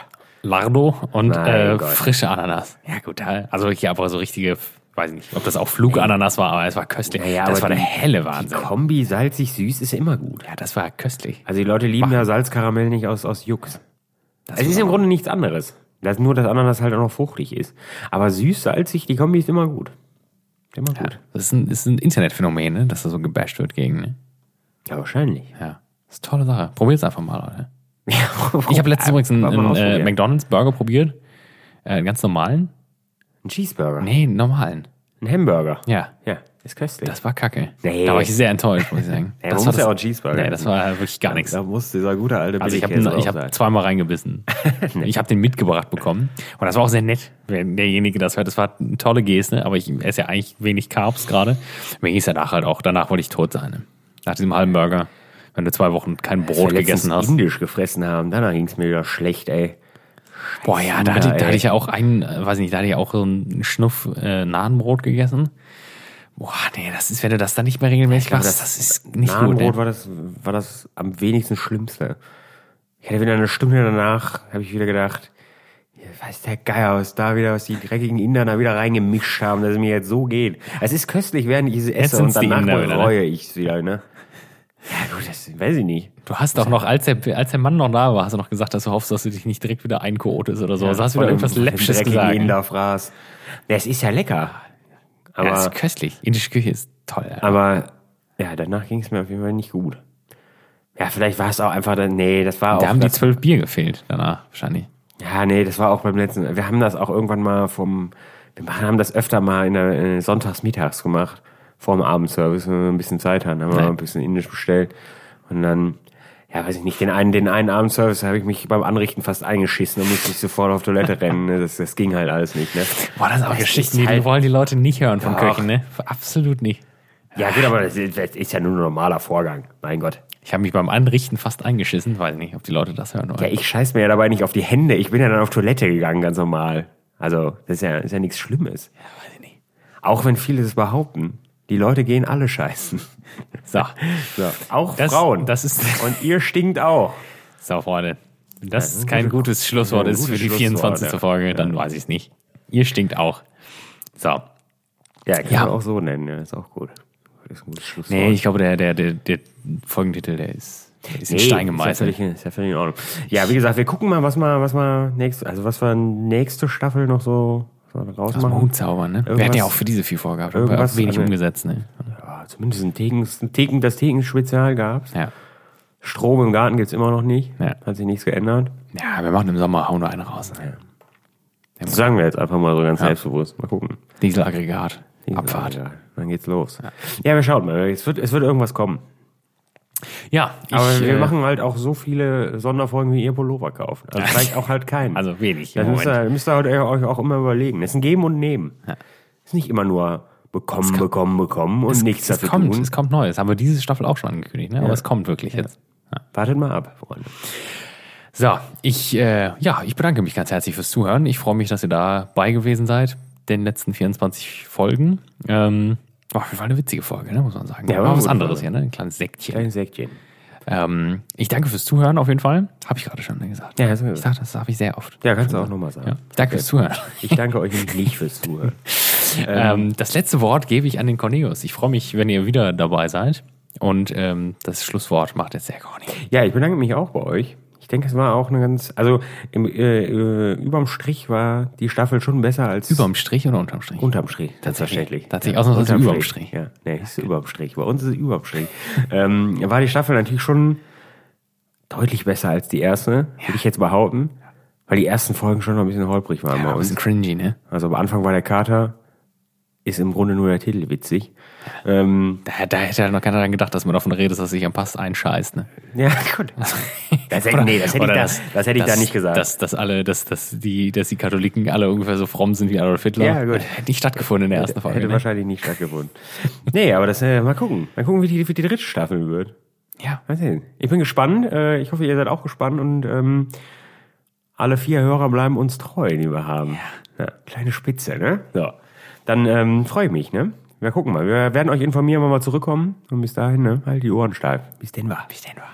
Lardo und äh, frische Ananas. Ja gut, also hier aber so richtige, weiß nicht, ob das auch Flugananas war, aber es war köstlich. Ja, ja, das war der die- helle Die Wahnsinn. Kombi salzig-süß ist ja immer gut. Ja, das war köstlich. Also die Leute lieben ja Salzkaramell nicht aus, aus Jux. Es ist im Grunde nichts anderes. Das nur, dass Ananas halt auch noch fruchtig ist. Aber süß, salzig, die Kombi ist immer gut. Ist Immer gut. Das ist ein, ist ein Internetphänomen, ne? dass da so gebasht wird gegen. Ne? Ja, wahrscheinlich. Ja. Das ist eine tolle Sache. Probier's einfach mal, Leute. Ja, Ich habe letztens übrigens einen, einen äh. McDonalds Burger probiert. Äh, einen ganz normalen. Ein Cheeseburger. Nee, einen normalen. Ein Hamburger. Ja. Ja, ist köstlich. Das war kacke. Nee. Da war ich sehr enttäuscht, muss ich sagen. Ja, das war muss ja das- auch Cheeseburger Nee, das war wirklich gar nichts. Da muss dieser gute alte Also ich habe hab zweimal reingebissen. ich habe den mitgebracht bekommen. Und das war auch sehr nett, wenn derjenige das hört. Das war eine tolle Geste, aber ich esse ja eigentlich wenig Carbs gerade. Mir ging es danach halt auch. Danach wollte ich tot sein. Nach diesem halben Burger. Wenn du zwei Wochen kein Brot gegessen hast. indisch gefressen haben, danach ging es mir wieder schlecht, ey. Boah, ja, da hatte, da hatte ich ja auch einen, äh, weiß nicht, da hatte ich auch so einen Schnuff äh, Nahenbrot gegessen. Boah, nee, das ist, wenn du das dann nicht mehr regelmäßig machst, das das, ist nicht gut. Nahenbrot Ne? war das, war das am wenigsten Schlimmste. Ich hatte wieder eine Stunde danach, habe ich wieder gedacht, ja, weiß der Geier, was da wieder, was die dreckigen Inder da wieder reingemischt haben, dass es mir jetzt so geht. Es ist köstlich, während ich es esse und danach bereue ich es wieder, ne? Ja gut, das weiß ich nicht. Du hast auch noch, als der, als der Mann noch da war, hast du noch gesagt, dass du hoffst, dass du dich nicht direkt wieder einkotest oder so. also hast du wieder irgendwas dreckigen gesagt. Inderfraß. Ja, es ist ja lecker. Ja, das Aber, ist köstlich. Indische Küche ist toll. Ja. aber ja, danach ging es mir auf jeden Fall nicht gut. Ja, vielleicht war es auch einfach, dann, nee, das war auch. da haben die zwölf Bier gefehlt danach, wahrscheinlich. Ja, nee, das war auch beim letzten. Wir haben das auch irgendwann mal vom. Wir haben das öfter mal in der äh, sonntags mittags gemacht, vor dem Abendservice, wenn wir ein bisschen Zeit hatten, haben wir Ja. ein bisschen indisch bestellt. Und dann, ja, weiß ich nicht, den einen, den einen Abendservice habe ich mich beim Anrichten fast eingeschissen und musste ich sofort auf Toilette rennen. ne. Das, das ging halt alles nicht, ne? Boah, das sind auch Geschichten, die halt- wollen die Leute nicht hören von Doch. Köchen, ne? Absolut nicht. Ja, gut, aber das ist, das ist ja nur ein normaler Vorgang. Mein Gott. Ich habe mich beim Anrichten fast eingeschissen, weiß nicht, ob die Leute das hören wollen. Ja, ich scheiß mir ja dabei nicht auf die Hände. Ich bin ja dann auf Toilette gegangen, ganz normal. Also, das ist ja, ist ja nichts Schlimmes. weiß ich nicht. Auch wenn viele das behaupten. Die Leute gehen alle scheißen. So, So, auch das, Frauen. Das ist, Und ihr stinkt auch. so, Freunde. Wenn das Ja, ein kein gute- gutes Schlusswort ein ist für die Schlusswort, 24. ja. Folge, dann weiß ich es nicht. Ihr stinkt auch. So. Ja, kann Ja. man auch so nennen. Ja, ist auch gut. Ist ein gutes Schlusswort. Nee, ich glaube, der, der, der, der Folgentitel, der ist, der ist in Nee, Stein Ist ja, gemeißelt. völlig, ist ja völlig in Ordnung. Ja, wie gesagt, wir gucken mal, was wir, was wir nächste, also was wir nächste Staffel noch so, so Aus dem rausmachen. Hut zaubern, ne? Wir Irgendwas- hatten ja auch für diese viel vorgehabt, aber irgendwas- wenig also- umgesetzt, ne? Ja, zumindest ein Theken, ein Theken, das Theken-Spezial gab's. Ja. Strom im Garten gibt's immer noch nicht. Ja. Hat sich nichts geändert. Ja, wir machen im Sommer, hauen wir eine raus. Ne? Das sagen wir jetzt einfach mal so ganz selbstbewusst. Mal gucken. Dieselaggregat, Abfahrt. Ja, dann geht's los. Ja, wir schauen mal. Es wird, es wird irgendwas kommen. Ja, ich, Aber wir äh, machen halt auch so viele Sonderfolgen, wie ihr Pullover kauft. Also vielleicht auch halt keinen. Also wenig das müsst ihr, müsst ihr halt euch auch immer überlegen. Es ist ein Geben und Nehmen. Es ist nicht immer nur bekommen, bekommen, bekommen und nichts es dafür kommt, tun. es kommt Neues. Haben wir diese Staffel auch schon angekündigt, ne? Aber es kommt wirklich jetzt. Wartet mal ab, Freunde. So, ich, äh, ja, ich bedanke mich ganz herzlich fürs Zuhören. Ich freue mich, dass ihr dabei gewesen seid, den letzten 24 Folgen. Ähm, oh, war eine witzige Folge, ne, muss man sagen. Ja, war was anderes Folge. hier, ne? Ein kleines Säckchen. Kleines Säckchen. Ähm, ich danke fürs Zuhören auf jeden Fall. Habe ich gerade schon gesagt. Ja, du ich sag, das darf ich sehr oft. Ja, kannst du auch nochmal sagen. Ja. Danke fürs Zuhören. Ich danke euch nicht fürs Zuhören. Ähm, das letzte Wort gebe ich an den Cornelius. Ich freue mich, wenn ihr wieder dabei seid. Und ähm, das Schlusswort macht jetzt der Corny. Ja, ich bedanke mich auch bei euch. Ich denke, es war auch eine ganz, also im, äh, äh, überm Strich war die Staffel schon besser als Überm Strich oder unterm Strich? unterm Strich. Tatsächlich. Tatsächlich, ausnahmsweise unterm überm Strich. Ja, nee, ist überm Strich. Bei uns ist es überm Strich. ähm, war die Staffel natürlich schon deutlich besser als die erste, würde ich jetzt behaupten. Weil die ersten Folgen schon noch ein bisschen holprig waren Ja, bei ein uns. bisschen cringy, ne? Also am Anfang war der Kater ist im Grunde nur der Titel witzig. Ähm, Da, da hätte ja noch keiner dran gedacht, dass man davon redet, dass sich am Pass einscheißt. Ne? ja, gut. Das hätte, nee, das hätte, ich, da, das, hätte ich da nicht gesagt. Dass, dass alle, dass, dass die, dass die Katholiken alle ungefähr so fromm sind wie Adolf Hitler. Ja, gut. Hätte nicht stattgefunden in der ersten Folge. hätte Ne? wahrscheinlich nicht stattgefunden. nee, aber das, äh, mal gucken. Mal gucken, wie die, wie die dritte Staffel wird. Ja. Mal sehen. Ich bin gespannt. Äh, ich hoffe, ihr seid auch gespannt und ähm, alle vier Hörer bleiben uns treu, die wir haben. Ja. kleine Spitze, ne? So. Dann ähm, freue ich mich, ne? Wir gucken mal. Wir werden euch informieren, wenn wir zurückkommen. Und bis dahin, ne? Halt die Ohren steif. Bis denn war. Bis denn war.